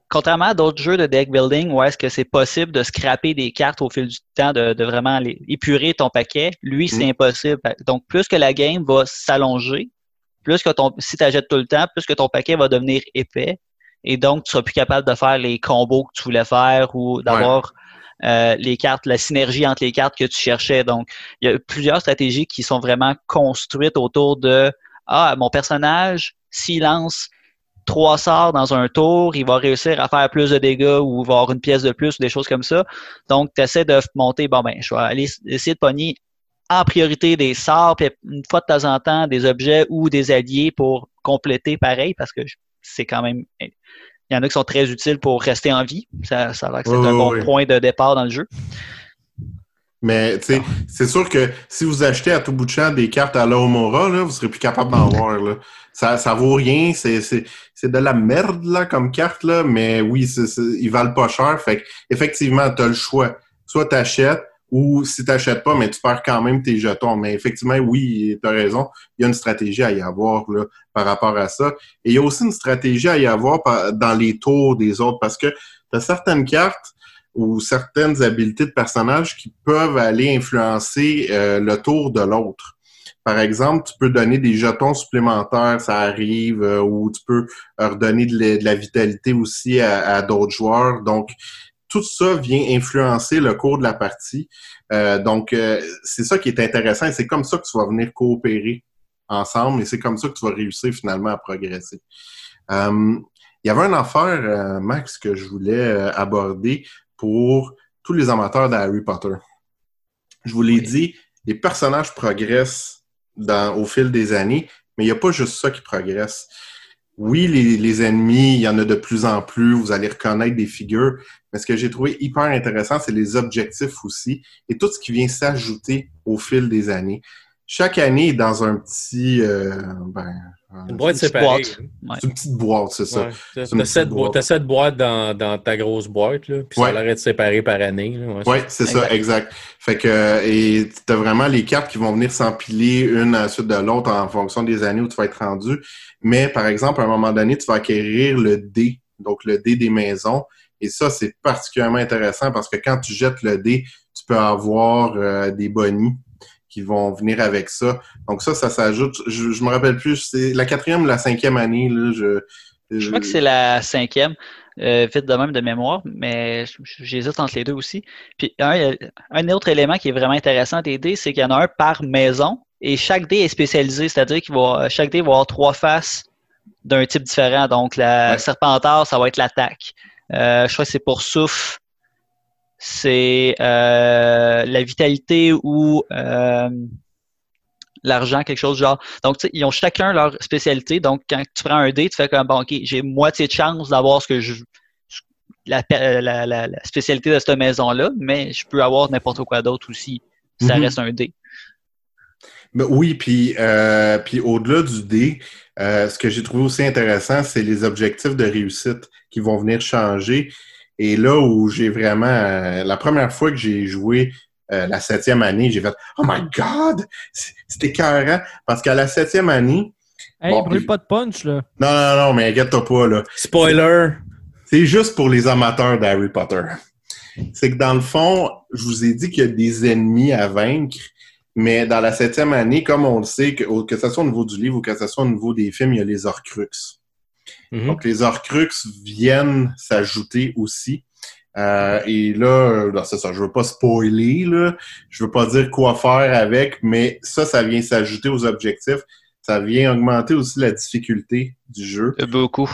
Contrairement à d'autres jeux de deck building où est-ce que c'est possible de scraper des cartes au fil du temps, de, de vraiment les, épurer ton paquet, lui, c'est Mm. impossible. Donc, plus que la game va s'allonger, plus que ton si tu achètes tout le temps, plus que ton paquet va devenir épais. Et donc, tu seras plus capable de faire les combos que tu voulais faire ou d'avoir euh, les cartes, la synergie entre les cartes que tu cherchais. Donc, il y a plusieurs stratégies qui sont vraiment construites autour de Ah, mon personnage, s'il lance trois sorts dans un tour, il va réussir à faire plus de dégâts ou il va avoir une pièce de plus ou des choses comme ça. Donc, tu essaies de monter, bon ben, je vais aller essayer de pogner en priorité des sorts, puis une fois de temps en temps des objets ou des alliés pour compléter pareil, parce que c'est quand même. Il y en a qui sont très utiles pour rester en vie. Ça, ça a l'air que c'est Oui, un bon oui. point de départ dans le jeu. Mais tu sais, c'est sûr que si vous achetez à tout bout de champ des cartes à l'Aomora, là, vous serez plus capable d'en voir. Là. Ça, ça vaut rien, c'est, c'est, c'est de la merde là, comme carte, là, mais oui, c'est, c'est- ils valent pas cher. Fait que, effectivement, tu as le choix. Soit tu achètes, ou si tu n'achètes pas, mais tu perds quand même tes jetons. Mais effectivement, oui, tu as raison, il y a une stratégie à y avoir là, par rapport à ça. Et il y a aussi une stratégie à y avoir dans les tours des autres, parce que tu as certaines cartes ou certaines habiletés de personnages qui peuvent aller influencer euh, le tour de l'autre. Par exemple, tu peux donner des jetons supplémentaires, ça arrive, euh, ou tu peux euh, redonner de la, de la vitalité aussi à, à d'autres joueurs. Donc, tout ça vient influencer le cours de la partie. Euh, donc, euh, c'est ça qui est intéressant et c'est comme ça que tu vas venir coopérer ensemble et c'est comme ça que tu vas réussir finalement à progresser. Euh, il y avait une affaire, euh, Max, que je voulais euh, aborder pour tous les amateurs d'Harry Potter. Je vous l'ai Oui. dit, les personnages progressent dans, au fil des années, mais il n'y a pas juste ça qui progresse. Oui, les, les ennemis, il y en a de plus en plus, vous allez reconnaître des figures, mais ce que j'ai trouvé hyper intéressant, c'est les objectifs aussi et tout ce qui vient s'ajouter au fil des années. Chaque année est dans un petit... euh, ben, Une boîte petite séparée. boîte. Ouais. c'est une petite boîte, c'est ça. Ouais. T'as sept, boîtes dans, dans ta grosse boîte, là, puis Ouais. ça a l'air d'être séparé par année. Oui, c'est ça, Exact. exact. Fait que euh, et t'as vraiment les cartes qui vont venir s'empiler une à la suite de l'autre en fonction des années où tu vas être rendu. Mais par exemple, à un moment donné, tu vas acquérir le dé, donc le dé des maisons. Et ça, c'est particulièrement intéressant parce que quand tu jettes le dé, tu peux avoir euh, des bonnies qui vont venir avec ça. Donc ça, ça s'ajoute. Je, je me rappelle plus, c'est la quatrième ou la cinquième année. Là, je, Je crois que c'est la cinquième, euh, vite de même de mémoire, mais j'hésite entre les deux aussi. Puis un, un autre élément qui est vraiment intéressant des dés, c'est qu'il y en a un par maison et chaque dé est spécialisé, c'est-à-dire qu'il va chaque dé va avoir trois faces d'un type différent. Donc la Ouais. serpentard, ça va être l'attaque. Euh, je crois que c'est pour souffle, c'est euh, la vitalité ou euh, l'argent, quelque chose du genre. Donc, ils ont chacun leur spécialité. Donc, quand tu prends un dé, tu fais comme, bon, OK, j'ai moitié de chance d'avoir ce que je. La, la, la, la spécialité de cette maison-là, mais je peux avoir n'importe quoi d'autre aussi. Ça Mhm. reste un dé. Ben oui, puis euh, puis au-delà du dé, euh, ce que j'ai trouvé aussi intéressant, c'est les objectifs de réussite qui vont venir changer. Et là où j'ai vraiment euh, la première fois que j'ai joué euh, la septième année, j'ai fait Oh my God! C'était écœurant. Parce qu'à la septième année, Hey, Bon, brûle pas de punch, là. non, non, non, mais inquiète-toi pas, là. Spoiler! C'est juste pour les amateurs d'Harry Potter. C'est que dans le fond, je vous ai dit qu'il y a des ennemis à vaincre, mais dans la septième année, comme on le sait, que, que ce soit au niveau du livre ou que ce soit au niveau des films, il y a les Horcruxes. Mhm. Donc, les Horcruxes viennent s'ajouter aussi. Euh, et là, là, c'est ça, je veux pas spoiler, là. je veux pas dire quoi faire avec, mais ça, ça vient s'ajouter aux objectifs. Ça vient augmenter aussi la difficulté du jeu. De beaucoup.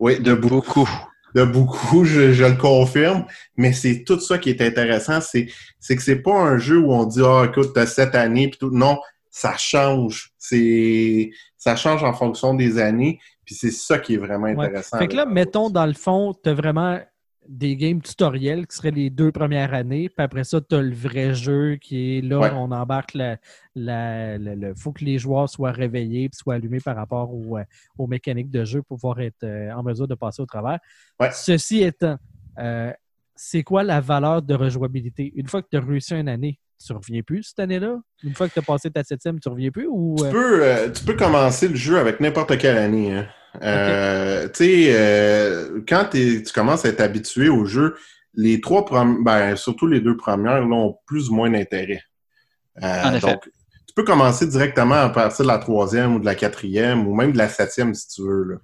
Oui, de beaucoup Beaucoup. De beaucoup, je, je le confirme, mais c'est tout ça qui est intéressant, c'est c'est que c'est pas un jeu où on dit ah écoute t'as cette année puis tout, non, ça change, c'est ça change en fonction des années, puis c'est ça qui est vraiment Ouais. intéressant. Fait que là, mettons, dans le fond, t'as vraiment des games tutoriels qui seraient les deux premières années. Puis après ça, tu as le vrai jeu qui est là, Ouais. on embarque la. la, la- le- faut que les joueurs soient réveillés et soient allumés par rapport au, euh, aux mécaniques de jeu pour pouvoir être euh, en mesure de passer au travers. Ouais. Ceci étant, euh, c'est quoi la valeur de rejouabilité? Une fois que tu as réussi une année, tu ne reviens plus cette année-là? Une fois que tu as passé ta septième, tu ne reviens plus? Ou, Tu peux, euh, tu peux commencer le jeu avec n'importe quelle année. hein. Euh, Tu sais, euh, quand tu commences à être habitué au jeu, les trois premières, ben, surtout les deux premières, là, ont plus ou moins d'intérêt. Euh. Donc, tu peux commencer directement à partir de la troisième ou de la quatrième ou même de la septième si tu veux.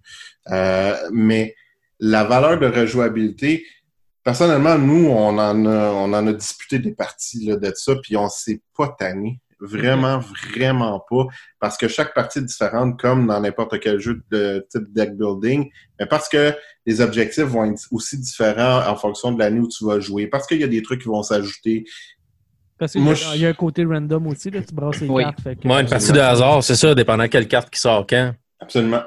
là. Mais la valeur de rejouabilité, personnellement, nous, on en a, on en a disputé des parties là, de ça, puis on s'est pas tanné. Vraiment, vraiment pas. Parce que chaque partie est différente, comme dans n'importe quel jeu de type deck building. Mais parce que les objectifs vont être aussi différents en fonction de l'année où tu vas jouer. Parce qu'il y a des trucs qui vont s'ajouter. Parce qu'il je- il y a un côté random aussi, là, tu brasses les Oui. cartes. fait que- Moi, une partie de hasard, c'est ça, dépendant quelle carte qui sort quand. Absolument.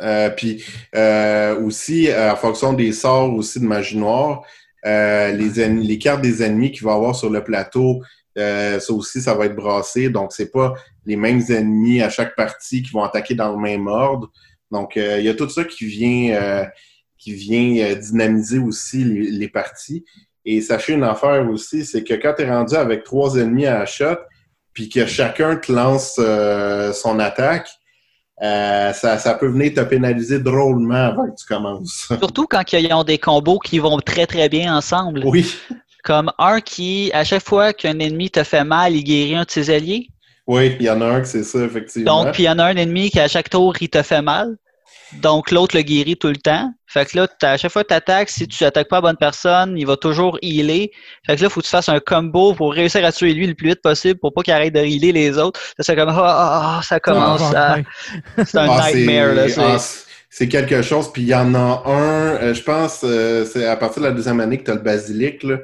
Euh, puis euh, aussi, euh, en fonction des sorts aussi de magie noire, euh, les, les cartes des ennemis qu'il va y avoir sur le plateau, euh, ça aussi, ça va être brassé. Donc, c'est pas les mêmes ennemis à chaque partie qui vont attaquer dans le même ordre. Donc, euh, il y a tout ça qui vient, euh, qui vient euh, dynamiser aussi les, les parties. Et sachez une affaire aussi, c'est que quand tu es rendu avec trois ennemis à la shot, puis que chacun te lance euh, son attaque, euh, ça, ça peut venir te pénaliser drôlement avant que tu commences. Surtout quand ils ont des combos qui vont très très bien ensemble. oui, Comme un qui, à chaque fois qu'un ennemi te fait mal, il guérit un de ses alliés? oui, il y en a un que c'est ça, effectivement. Donc, puis il y en a un ennemi qui, à chaque tour, il te fait mal. Donc, l'autre le guérit tout le temps. Fait que là, à chaque fois que tu attaques, si tu attaques pas la bonne personne, il va toujours healer. Fait que là, faut que tu fasses un combo pour réussir à tuer lui le plus vite possible pour pas qu'il arrête de healer les autres. Là, c'est comme, ah, ah, ah, ça commence Ah, à... C'est un Ah, nightmare, là. c'est quelque chose. Puis il y en a un, euh, je pense, euh, c'est à partir de la deuxième année que tu as le basilic. Là.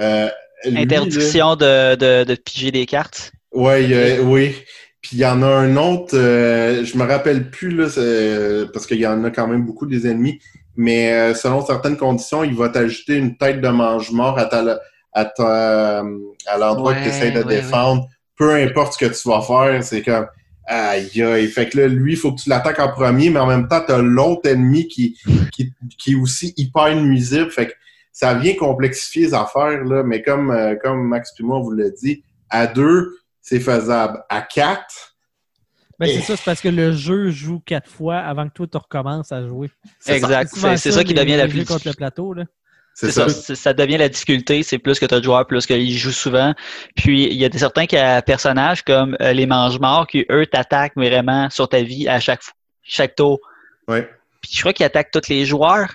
Euh, lui, là- Interdiction de, de, de piger des cartes? Ouais, a- oui. Puis il y en a un autre, euh, je me rappelle plus, là, c'est- parce qu'il y en a quand même beaucoup des ennemis, mais euh, selon certaines conditions, il va t'ajouter une tête de mange-mort à, ta, à, ta- à l'endroit que tu essaies de ouais, défendre. Peu importe ce que tu vas faire, c'est comme aïe aïe. Fait que là, lui, il faut que tu l'attaques en premier, mais en même temps, tu as l'autre ennemi qui, qui, qui est aussi hyper nuisible. Fait que ça vient complexifier les affaires, là, mais comme, euh, comme Max et moi, on vous l'a dit, à deux, c'est faisable. À quatre, Ben, c'est ça, c'est parce que le jeu joue quatre fois avant que toi, tu recommences à jouer. Exact. C'est ça qui devient la plus contre le plateau. Là. C'est C'est ça. ça, ça devient la difficulté, c'est plus que tu as de joueurs, plus qu'ils jouent souvent. Puis il y a des certains qui a personnages comme euh, les mange-morts qui, eux, t'attaquent vraiment sur ta vie à chaque, chaque tour. Ouais. Puis je crois qu'ils attaquent tous les joueurs.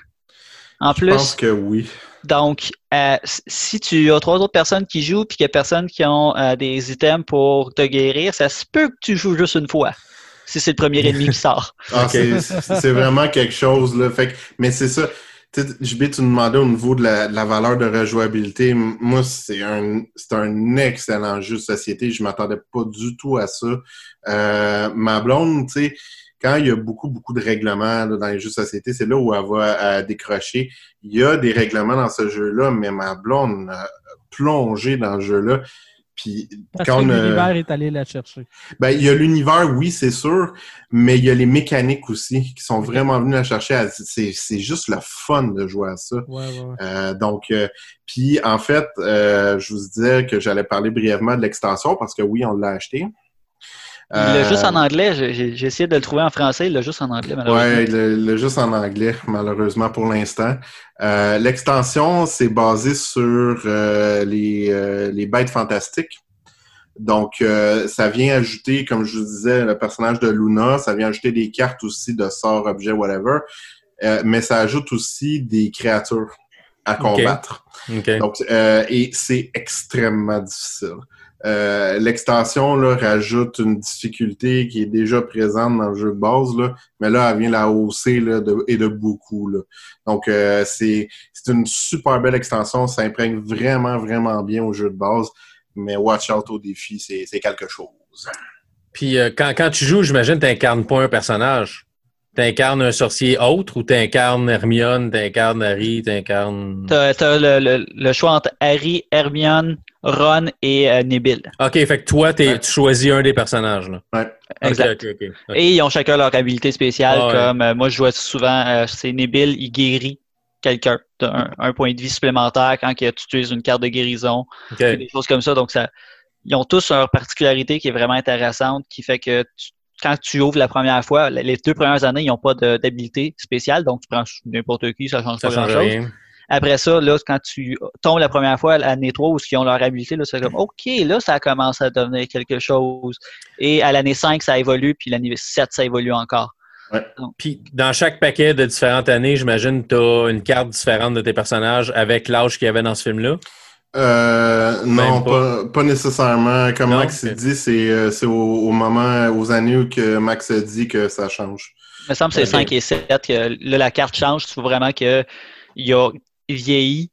En Je plus, pense que oui. donc, euh, si tu as trois autres personnes qui jouent puis qu'il y a personne qui ont euh, des items pour te guérir, ça se peut que tu joues juste une fois. Si c'est le premier ennemi qui sort. Ok. c'est- vraiment quelque chose, là. Fait que- mais c'est ça. JB, tu me demandais au niveau de la, de la valeur de rejouabilité. Moi, c'est un, c'est un excellent jeu de société. Je m'attendais pas du tout à ça. Euh, ma blonde, tu sais, quand il y a beaucoup, beaucoup de règlements là, dans les jeux de société, c'est là où elle va euh, décrocher. Il y a des règlements dans ce jeu-là, mais ma blonde a plongé dans le jeu-là. Puis Parce quand euh, l'univers est allé la chercher. ben, il y a l'univers, oui, c'est sûr, mais il y a les mécaniques aussi qui sont vraiment venus la chercher. C'est, juste le fun de jouer à ça. Ouais, ouais. Euh, donc, euh, puis en fait, euh, je vous disais que j'allais parler brièvement de l'extension parce que oui, on l'a acheté. Il l'a Euh, juste en anglais. J'ai essayé de le trouver en français. Il l'a juste en anglais, malheureusement. Ouais, le, le juste en anglais, malheureusement pour l'instant. Euh, L'extension, c'est basé sur euh, les, euh, les bêtes fantastiques. Donc, euh, ça vient ajouter, comme je vous disais, le personnage de Luna, ça vient ajouter des cartes aussi de sorts, objets, whatever. Euh, mais ça ajoute aussi des créatures à combattre. OK. Donc, euh, et c'est extrêmement difficile. Euh, L'extension là, rajoute une difficulté qui est déjà présente dans le jeu de base, là, mais là, elle vient la hausser là, de, et de beaucoup. Là. Donc, euh, c'est c'est une super belle extension. Ça imprègne vraiment, vraiment bien au jeu de base. Mais watch out au défi, c'est c'est quelque chose. Puis euh, quand, quand tu joues, j'imagine que tu n'incarnes pas un personnage. T'incarnes un sorcier autre ou t'incarnes Hermione, t'incarnes Harry, t'incarnes. T'as t'as le, le, le choix entre Harry, Hermione, Ron et euh, Neville. Ok, fait que toi, Ouais. tu choisis un des personnages. Là. Ouais. Exact. Et ils ont chacun leur habilité spéciale. Ah ouais. Comme euh, moi, je jouais souvent, euh, c'est Neville, il guérit quelqu'un d'un un point de vie supplémentaire quand que tu utilises une carte de guérison. Ok. des choses comme ça. Donc, ça, ils ont tous leur particularité qui est vraiment intéressante, qui fait que tu- quand tu ouvres la première fois, les- deux premières années, ils n'ont pas de- d'habilité spéciale, donc tu prends n'importe qui, ça change Ça pas grand-chose. Après ça, là, quand tu tombes la première fois à l'année 3 où ils ont leur habilité, là, c'est comme OK, là, ça commence à devenir quelque chose. Et à l'année 5, ça évolue, puis l'année 7, ça évolue encore. Puis dans chaque paquet de différentes années, j'imagine que tu as une carte différente de tes personnages avec l'âge qu'il y avait dans ce film-là? Euh, non, pas. pas. pas nécessairement. Comme Non? Max dit, c'est euh, c'est au, au moment, aux années où que Max a dit que ça change. Il me semble que c'est Ok. 5 et 7 que là, la carte change. Tu vois vraiment qu'il a vieilli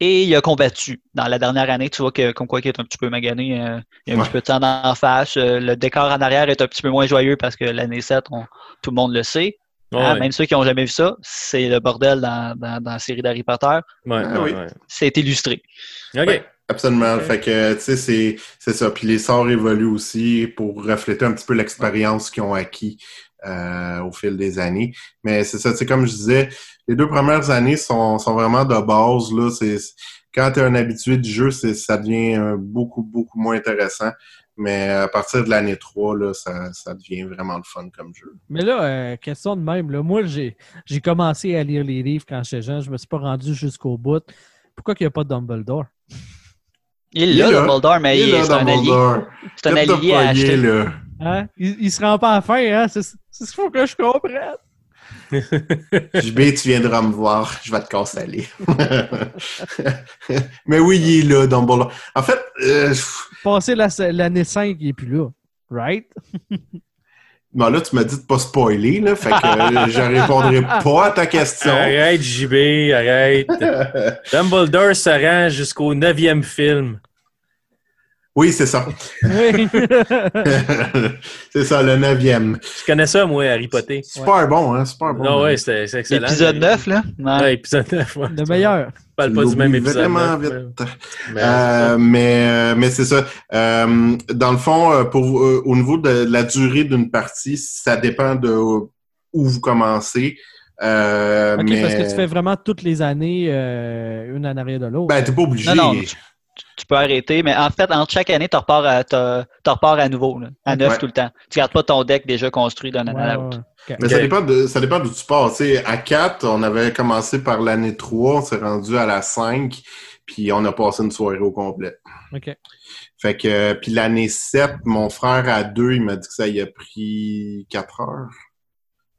et il a combattu. Dans la dernière année, tu vois que comme quoi qu'il est un petit peu magané, euh, il y a un Ouais. petit peu de temps en face. Euh, le décor en arrière est un petit peu moins joyeux parce que l'année 7, on- tout le monde le sait. Hein, Ouais, Même ceux qui n'ont jamais vu ça, c'est le bordel dans, dans, dans la série d'Harry Potter. ouais, Ah ouais, oui. ouais. C'est illustré. OK. Absolument. Fait que, tu sais, c'est- c'est ça. Puis les sorts évoluent aussi pour refléter un petit peu l'expérience qu'ils ont acquis euh, au fil des années. Mais c'est ça, tu sais, comme je disais, les deux premières années sont, sont vraiment de base. Là, c'est quand tu es un habitué du jeu, c'est ça devient euh, beaucoup, beaucoup moins intéressant. Mais à partir de l'année 3, là, ça, ça devient vraiment le fun comme jeu. Mais là, euh, question de même. Là, moi, j'ai j'ai commencé à lire les livres quand j'étais jeune. Je me suis pas rendu jusqu'au bout. Pourquoi il n'y a pas de Dumbledore? Il là. Dumbledore, mais Il il est là, c'est un allié. C'est un allié à acheter. là? Hein? Il, il se rend pas à la fin, hein? C'est c'est ce qu'il faut que je comprenne. JB, tu viendras me voir, je vais te casser Mais oui, il est là, Dumbledore. En fait, euh, l'année 5, il n'est plus là. Right? bon, là, tu m'as dit de pas spoiler, là, fait que euh, je répondrai pas à ta question. Arrête, JB, arrête. Dumbledore se rend jusqu'au neuvième film. Oui, c'est ça. Oui. c'est ça, le neuvième. Je connais ça, moi, Harry Potter? Super bon, hein, super bon. Non, ouais, c'est c'est excellent. L'épisode 9, là? Ouais. Ouais, épisode 9. ouais. le meilleur. Je parle pas du même épisode. Vraiment vite. mais- Euh, mais euh, mais c'est ça. Euh, dans le fond, pour euh, au niveau de la durée d'une partie, ça dépend de où vous commencez. Euh, OK, mais... parce que tu fais vraiment toutes les années, euh, une en arrière de l'autre. Ben, t'es pas obligé. Non, non, tu, tu peux arrêter, mais en fait, entre chaque année, tu repars à, t'as- repars à nouveau, là, à neuf Ouais. tout le temps. Tu gardes pas ton deck déjà construit d'une année à l'autre. Mais ça dépend de ça dépend d'où tu pars. Tu sais, à 4, on avait commencé par l'année 3, on s'est rendu à la 5, puis on a passé une soirée au complet. OK. Fait que euh, puis l'année 7, mon frère à 2, il m'a dit que ça y a pris 4 heures.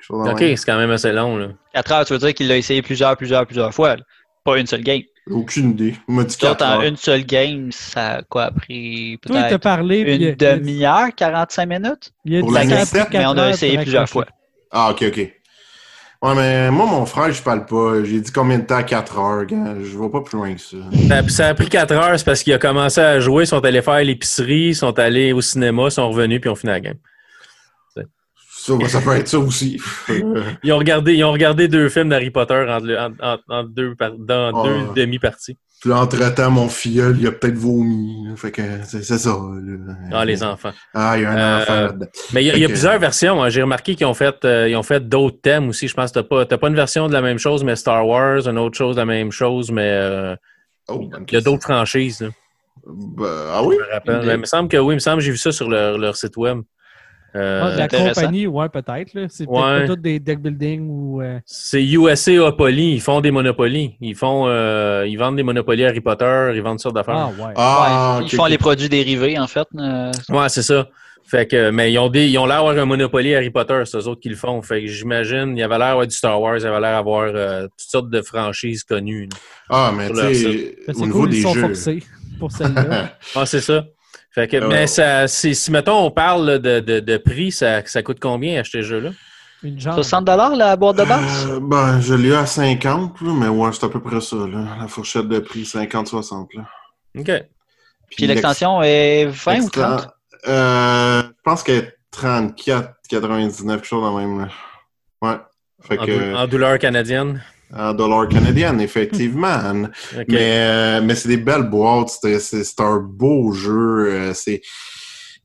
Ok, même. c'est quand même assez long. Là. 4 heures, tu veux dire qu'il l'a essayé plusieurs, plusieurs, plusieurs fois. là. Pas une seule game. Aucune idée. 4 en une seule game, ça a quoi pris Toi, il t'a peut-être parlé. une demi-heure, 45 minutes? Il a Pour dit l'année ça a pris sept, quatre Mais on a essayé pour plusieurs fois. Ah, ok, ok. Ouais, mais moi, mon frère, je parle pas. J'ai dit combien de temps? 4 heures. gars. Je vais pas plus loin que ça. Ça, ça a pris 4 heures, c'est parce qu'il a commencé à jouer, ils sont allés faire l'épicerie, ils sont allés au cinéma, ils sont revenus, puis ils ont fini la game. Ça, ça peut être ça aussi. Euh, Ils ont regardé, ils ont regardé deux films d'Harry Potter entre deux, dans Oh. deux demi-parties. Puis là, entre-temps, mon filleul, il a peut-être vomi. Fait que c'est ça. Ah, les enfants. Ah, il y a un Euh, enfant là-dedans. Mais il y a, il y a Fait que- plusieurs versions. hein. J'ai remarqué qu'ils ont fait, euh, ils ont fait d'autres thèmes aussi. Je pense que t'as pas, t'as pas une version de la même chose, mais Star Wars, une autre chose de la même chose, mais euh, Oh, il y a d'autres franchises. là, Ben, ah oui? je me rappelle. Mais il me semble que oui, il me semble que j'ai vu ça sur leur, leur site web. Euh, Ah, de la compagnie, ouais, peut-être. là. C'est peut-être Ouais. pas tout des deck building ou. euh, C'est USA Opoly. Ils font des monopolies. Ils font, euh, ils vendent des monopolies Harry Potter. Ils vendent toutes sortes d'affaires. Ah, ouais. Ah, Ouais, ils font les produits dérivés, en fait. euh, Ouais, c'est ça. Fait que, mais ils ont des, ils ont l'air d'avoir un Monopoly Harry Potter, c'est eux autres qui le font. Fait que j'imagine, il y avait l'air d'avoir du Star Wars, il y avait l'air d'avoir euh, toutes sortes de franchises connues. là. Ah, mais tu sais, Mais au C'est niveau cool, des ils sont jeux. forcés pour celle-là. Ah, c'est ça. Fait que, Ah mais ça, si, si, mettons, on parle là, de, de, de prix, ça, ça coûte combien acheter ce jeu-là? Une jambe. 60 la boîte de base? Euh, ben, je l'ai à 50, là, mais ouais, c'est à peu près ça, là. La fourchette de prix, 50-60, là. OK. Puis l'extension est 20 ou 30? Euh, je pense qu'elle est 34, 99, quelque chose de même, là. Ouais. Fait En, que, dou- en douleur canadienne? En dollars canadiens, effectivement. Mais, euh, mais c'est des belles boîtes. C'est un beau jeu. euh, C'est.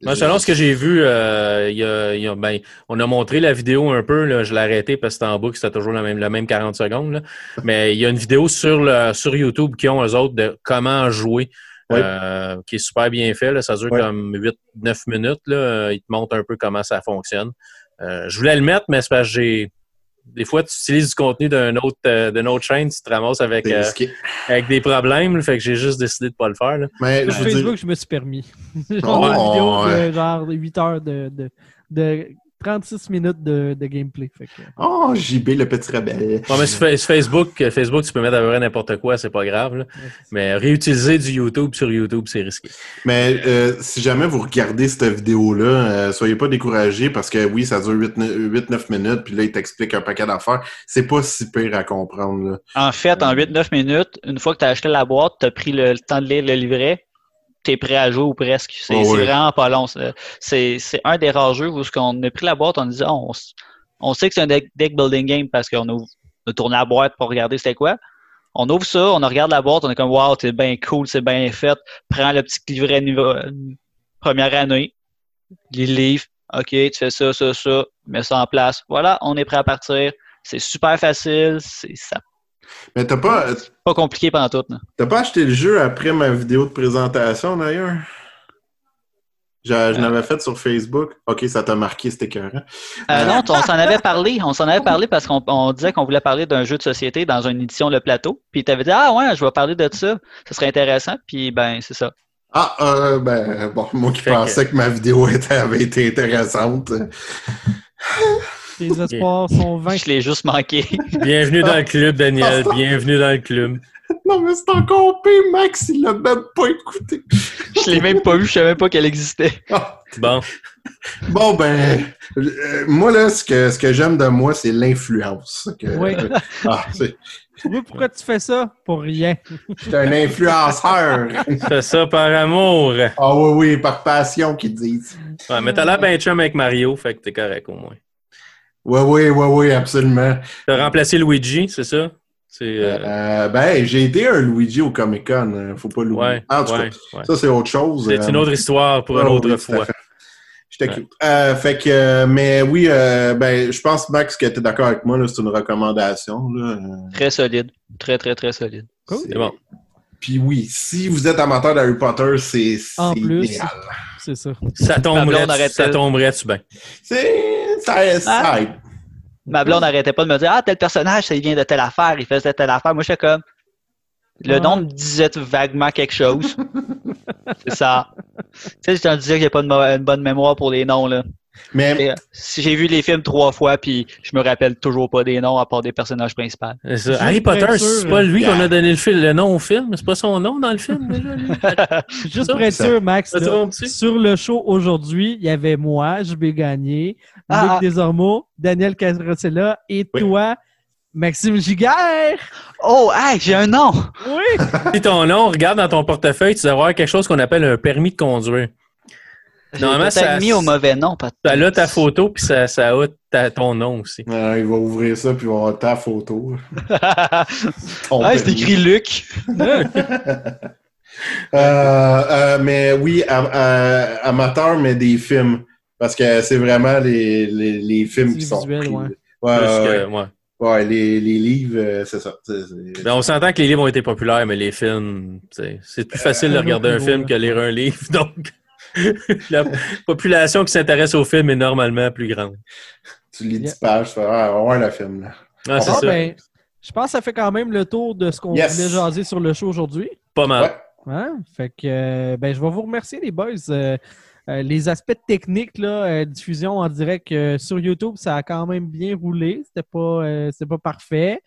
Moi, selon ce que j'ai vu, euh, y a- il y a- ben, on a montré la vidéo un peu. Là, je l'ai arrêté parce que c'était en boucle, c'était toujours le même, le même 40 secondes. là. Mais il y a une vidéo sur, le, sur YouTube qui ont eux autres de comment jouer, Oui. euh, qui est super bien fait. Là. Ça dure Oui. comme 8-9 minutes. Là. Ils te montrent un peu comment ça fonctionne. Euh, je voulais le mettre, mais c'est parce que j'ai. Des fois, tu utilises du contenu d'un autre, euh, d'une autre chaîne, tu te ramasses avec, euh, avec des problèmes. là. fait que j'ai juste décidé de pas le faire. là. Mais Sur je dire, Facebook, je me suis permis. J'ai Oh, une vidéo ouais. de genre de 8 heures de, de, de 36 minutes de, de gameplay. Fait que, oh, JB, le petit rebelle. Ouais, mais sur Facebook, euh, Facebook, tu peux mettre à peu près n'importe quoi, c'est pas grave. là. Mais réutiliser du YouTube sur YouTube, c'est risqué. Mais euh, si jamais vous regardez cette vidéo-là, euh, soyez pas découragés parce que oui, ça dure 8-9 minutes, puis là, il t'explique un paquet d'affaires. C'est pas si pire à comprendre. Là. En fait, en 8-9 minutes, une fois que tu as acheté la boîte, tu as pris le, le temps de lire le livret, prêt à jouer ou presque. C'est Oh, vraiment pas long. C'est- un des rares jeux où ce qu'on a pris la boîte, on dit ah, on, on sait que c'est un deck, deck building game parce qu'on a, tourné la boîte pour regarder c'était quoi. On ouvre ça, on regarde la boîte, on est comme wow, c'est bien cool, c'est bien fait. Prends le petit livret niveau, première année, les livres, ok, tu fais ça, ça, ça, mets ça en place. Voilà, on est prêt à partir. C'est super facile, c'est ça Mais t'as pas, pas compliqué pendant tout. t'as pas acheté le jeu après ma vidéo de présentation d'ailleurs? Je, je l'avais fait sur Facebook. Ok, ça t'a marqué, c'était écœurant. Euh, non, on s'en avait parlé. On s'en avait parlé parce qu'on on disait qu'on voulait parler d'un jeu de société dans une édition Le Plateau. Puis tu avais dit Ah ouais, je vais parler de ça. Ce serait intéressant. Puis ben, c'est ça. Ah, euh, ben, bon, moi qui Fait que- pensais que... ma vidéo était, avait été intéressante. les espoirs sont vains. Je l'ai juste manqué. Bienvenue dans le club, Daniel. Bienvenue dans le club. Non, mais c'est encore pire, Max, il l'a même pas écouté. je l'ai même pas vu, je savais même pas qu'elle existait. Ah, Bon, Bon, ben, euh, moi, là, ce que, ce que j'aime de moi, c'est l'influence. Que- Oui. Ah, Tu vois pourquoi tu fais ça? Pour rien. je suis un influenceur. fais ça par amour. Ouais, Ah oui, oui, par passion, qu'ils disent. mais t'as l'air bien chum avec Mario, fait que t'es correct au moins. Oui, oui, oui, oui, absolument. T'as remplacé Luigi, c'est ça? C'est. euh, Euh, ben, j'ai été un Luigi au Comic-Con, hein, faut pas l'oublier. ouais, en tout ouais, cas, ouais. ça, c'est autre chose. C'est euh, une autre histoire pour une autre oui, fois. fait. J'étais Ouais. cute. Euh, fait que, euh, mais oui, euh, ben, je pense, Max, que tu es d'accord avec moi, là, c'est une recommandation. Là. Euh, Très solide. Très, très, très solide. Cool. C'est bon. Puis oui, si vous êtes amateur d'Harry Potter, c'est En c'est plus. idéal. C'est ça. Ça tomberait, arrête- ça tomberait-tu bien? C'est. Ça, ça Ah. Ma blonde n'arrêtait pas de me dire Ah, tel personnage, ça vient de telle affaire, il faisait telle affaire. Moi, j'étais comme. Le nom me disait vaguement quelque chose. c'est ça. Tu sais, je te disais que j'ai pas une bonne mémoire pour les noms, là. Mais euh, si j'ai vu les films trois fois, puis je me rappelle toujours pas des noms à part des personnages principaux. Ça. Harry Potter, c'est pas lui qu'on a donné le, fil- le nom au film? C'est pas son nom dans le film, déjà? Juste pour être sûr, Max, là, sur le show aujourd'hui, il y avait moi, je vais gagner, Ah, Luc ah. Desormeaux, Daniel Casrocella et Oui. toi, Maxime Giguère. Oh, hey, j'ai un nom! Oui! Si ton nom, regarde dans ton portefeuille, tu vas avoir quelque chose qu'on appelle un permis de conduire. Normalement, ça- mis au mauvais nom. peut-être. Ça a ta photo, puis ça, ça a ta- ton nom aussi. euh, il va ouvrir ça, puis il va avoir ta photo. Ah, c'est écrit Luc. Euh, euh, mais oui, am- amateur, mais des films. Parce que c'est vraiment les, les, les films qui sont. visuel, pris. ouais. Ouais, ouais, que- ouais. ouais. Ouais, les, les livres, euh, c'est ça. Ben, on s'entend que les livres ont été populaires, mais les films, c'est c'est plus facile de regarder un film que lire un livre. Donc, la population qui s'intéresse au film est normalement plus grande. Tu lis Yeah. 10 pages, tu fais Ah, on va voir le film. Là. Ah, c'est Ah, ça. ben, je pense que ça fait quand même le tour de ce qu'on Yes. voulait jaser sur le show aujourd'hui. Pas mal. Ouais. Hein? Fait que, euh, ben, je vais vous remercier, les boys. Euh, euh, les aspects techniques, là, euh, diffusion en direct euh, sur YouTube, ça a quand même bien roulé. C'était pas, euh, c'était pas parfait.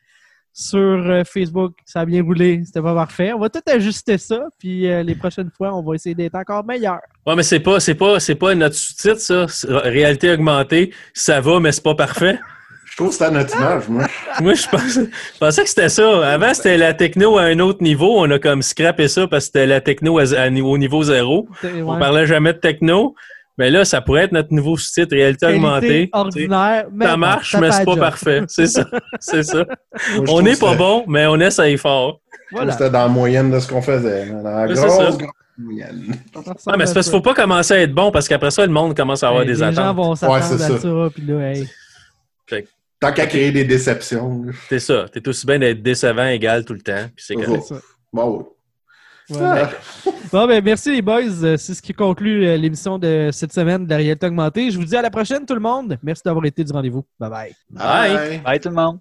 Sur euh, Facebook, ça a bien roulé. C'était pas parfait. On va tout ajuster ça. Puis euh, les prochaines fois, on va essayer d'être encore meilleur. Ouais, mais c'est pas, c'est pas, c'est pas notre sous-titre, ça. Réalité augmentée, ça va, mais c'est pas parfait. Je trouve que c'est à notre image, moi. Moi, je pensais, je pensais que c'était ça. Avant, c'était la techno à un autre niveau. On a comme scrappé ça parce que c'était la techno à- à- au niveau zéro. On parlait jamais de techno. Mais là, ça pourrait être notre nouveau site réalité augmentée. ordinaire, mais Ça marche, mais c'est pas job. parfait. C'est ça. C'est ça. Moi, On n'est pas bon, mais on essaye fort. Voilà. C'était dans la moyenne de ce qu'on faisait. Dans la grosse, c'est ça. grosse moyenne. Ah, mais c'est à parce qu'il ça. faut pas commencer à être bon parce qu'après ça, le monde commence à avoir des les gens attentes. vont s'attendre Ouais, à ça. ça, puis là, hey. Tant qu'à créer des déceptions. C'est ça. T'es aussi bien d'être décevant égal tout le temps. Puis c'est correct. C'est ça. Bon, Voilà. Bon, ben, merci les boys. Euh, C'est ce qui conclut euh, l'émission de cette semaine de la réalité augmentée. Je vous dis à la prochaine, tout le monde. Merci d'avoir été du rendez-vous. Bye bye. Bye. Bye tout le monde.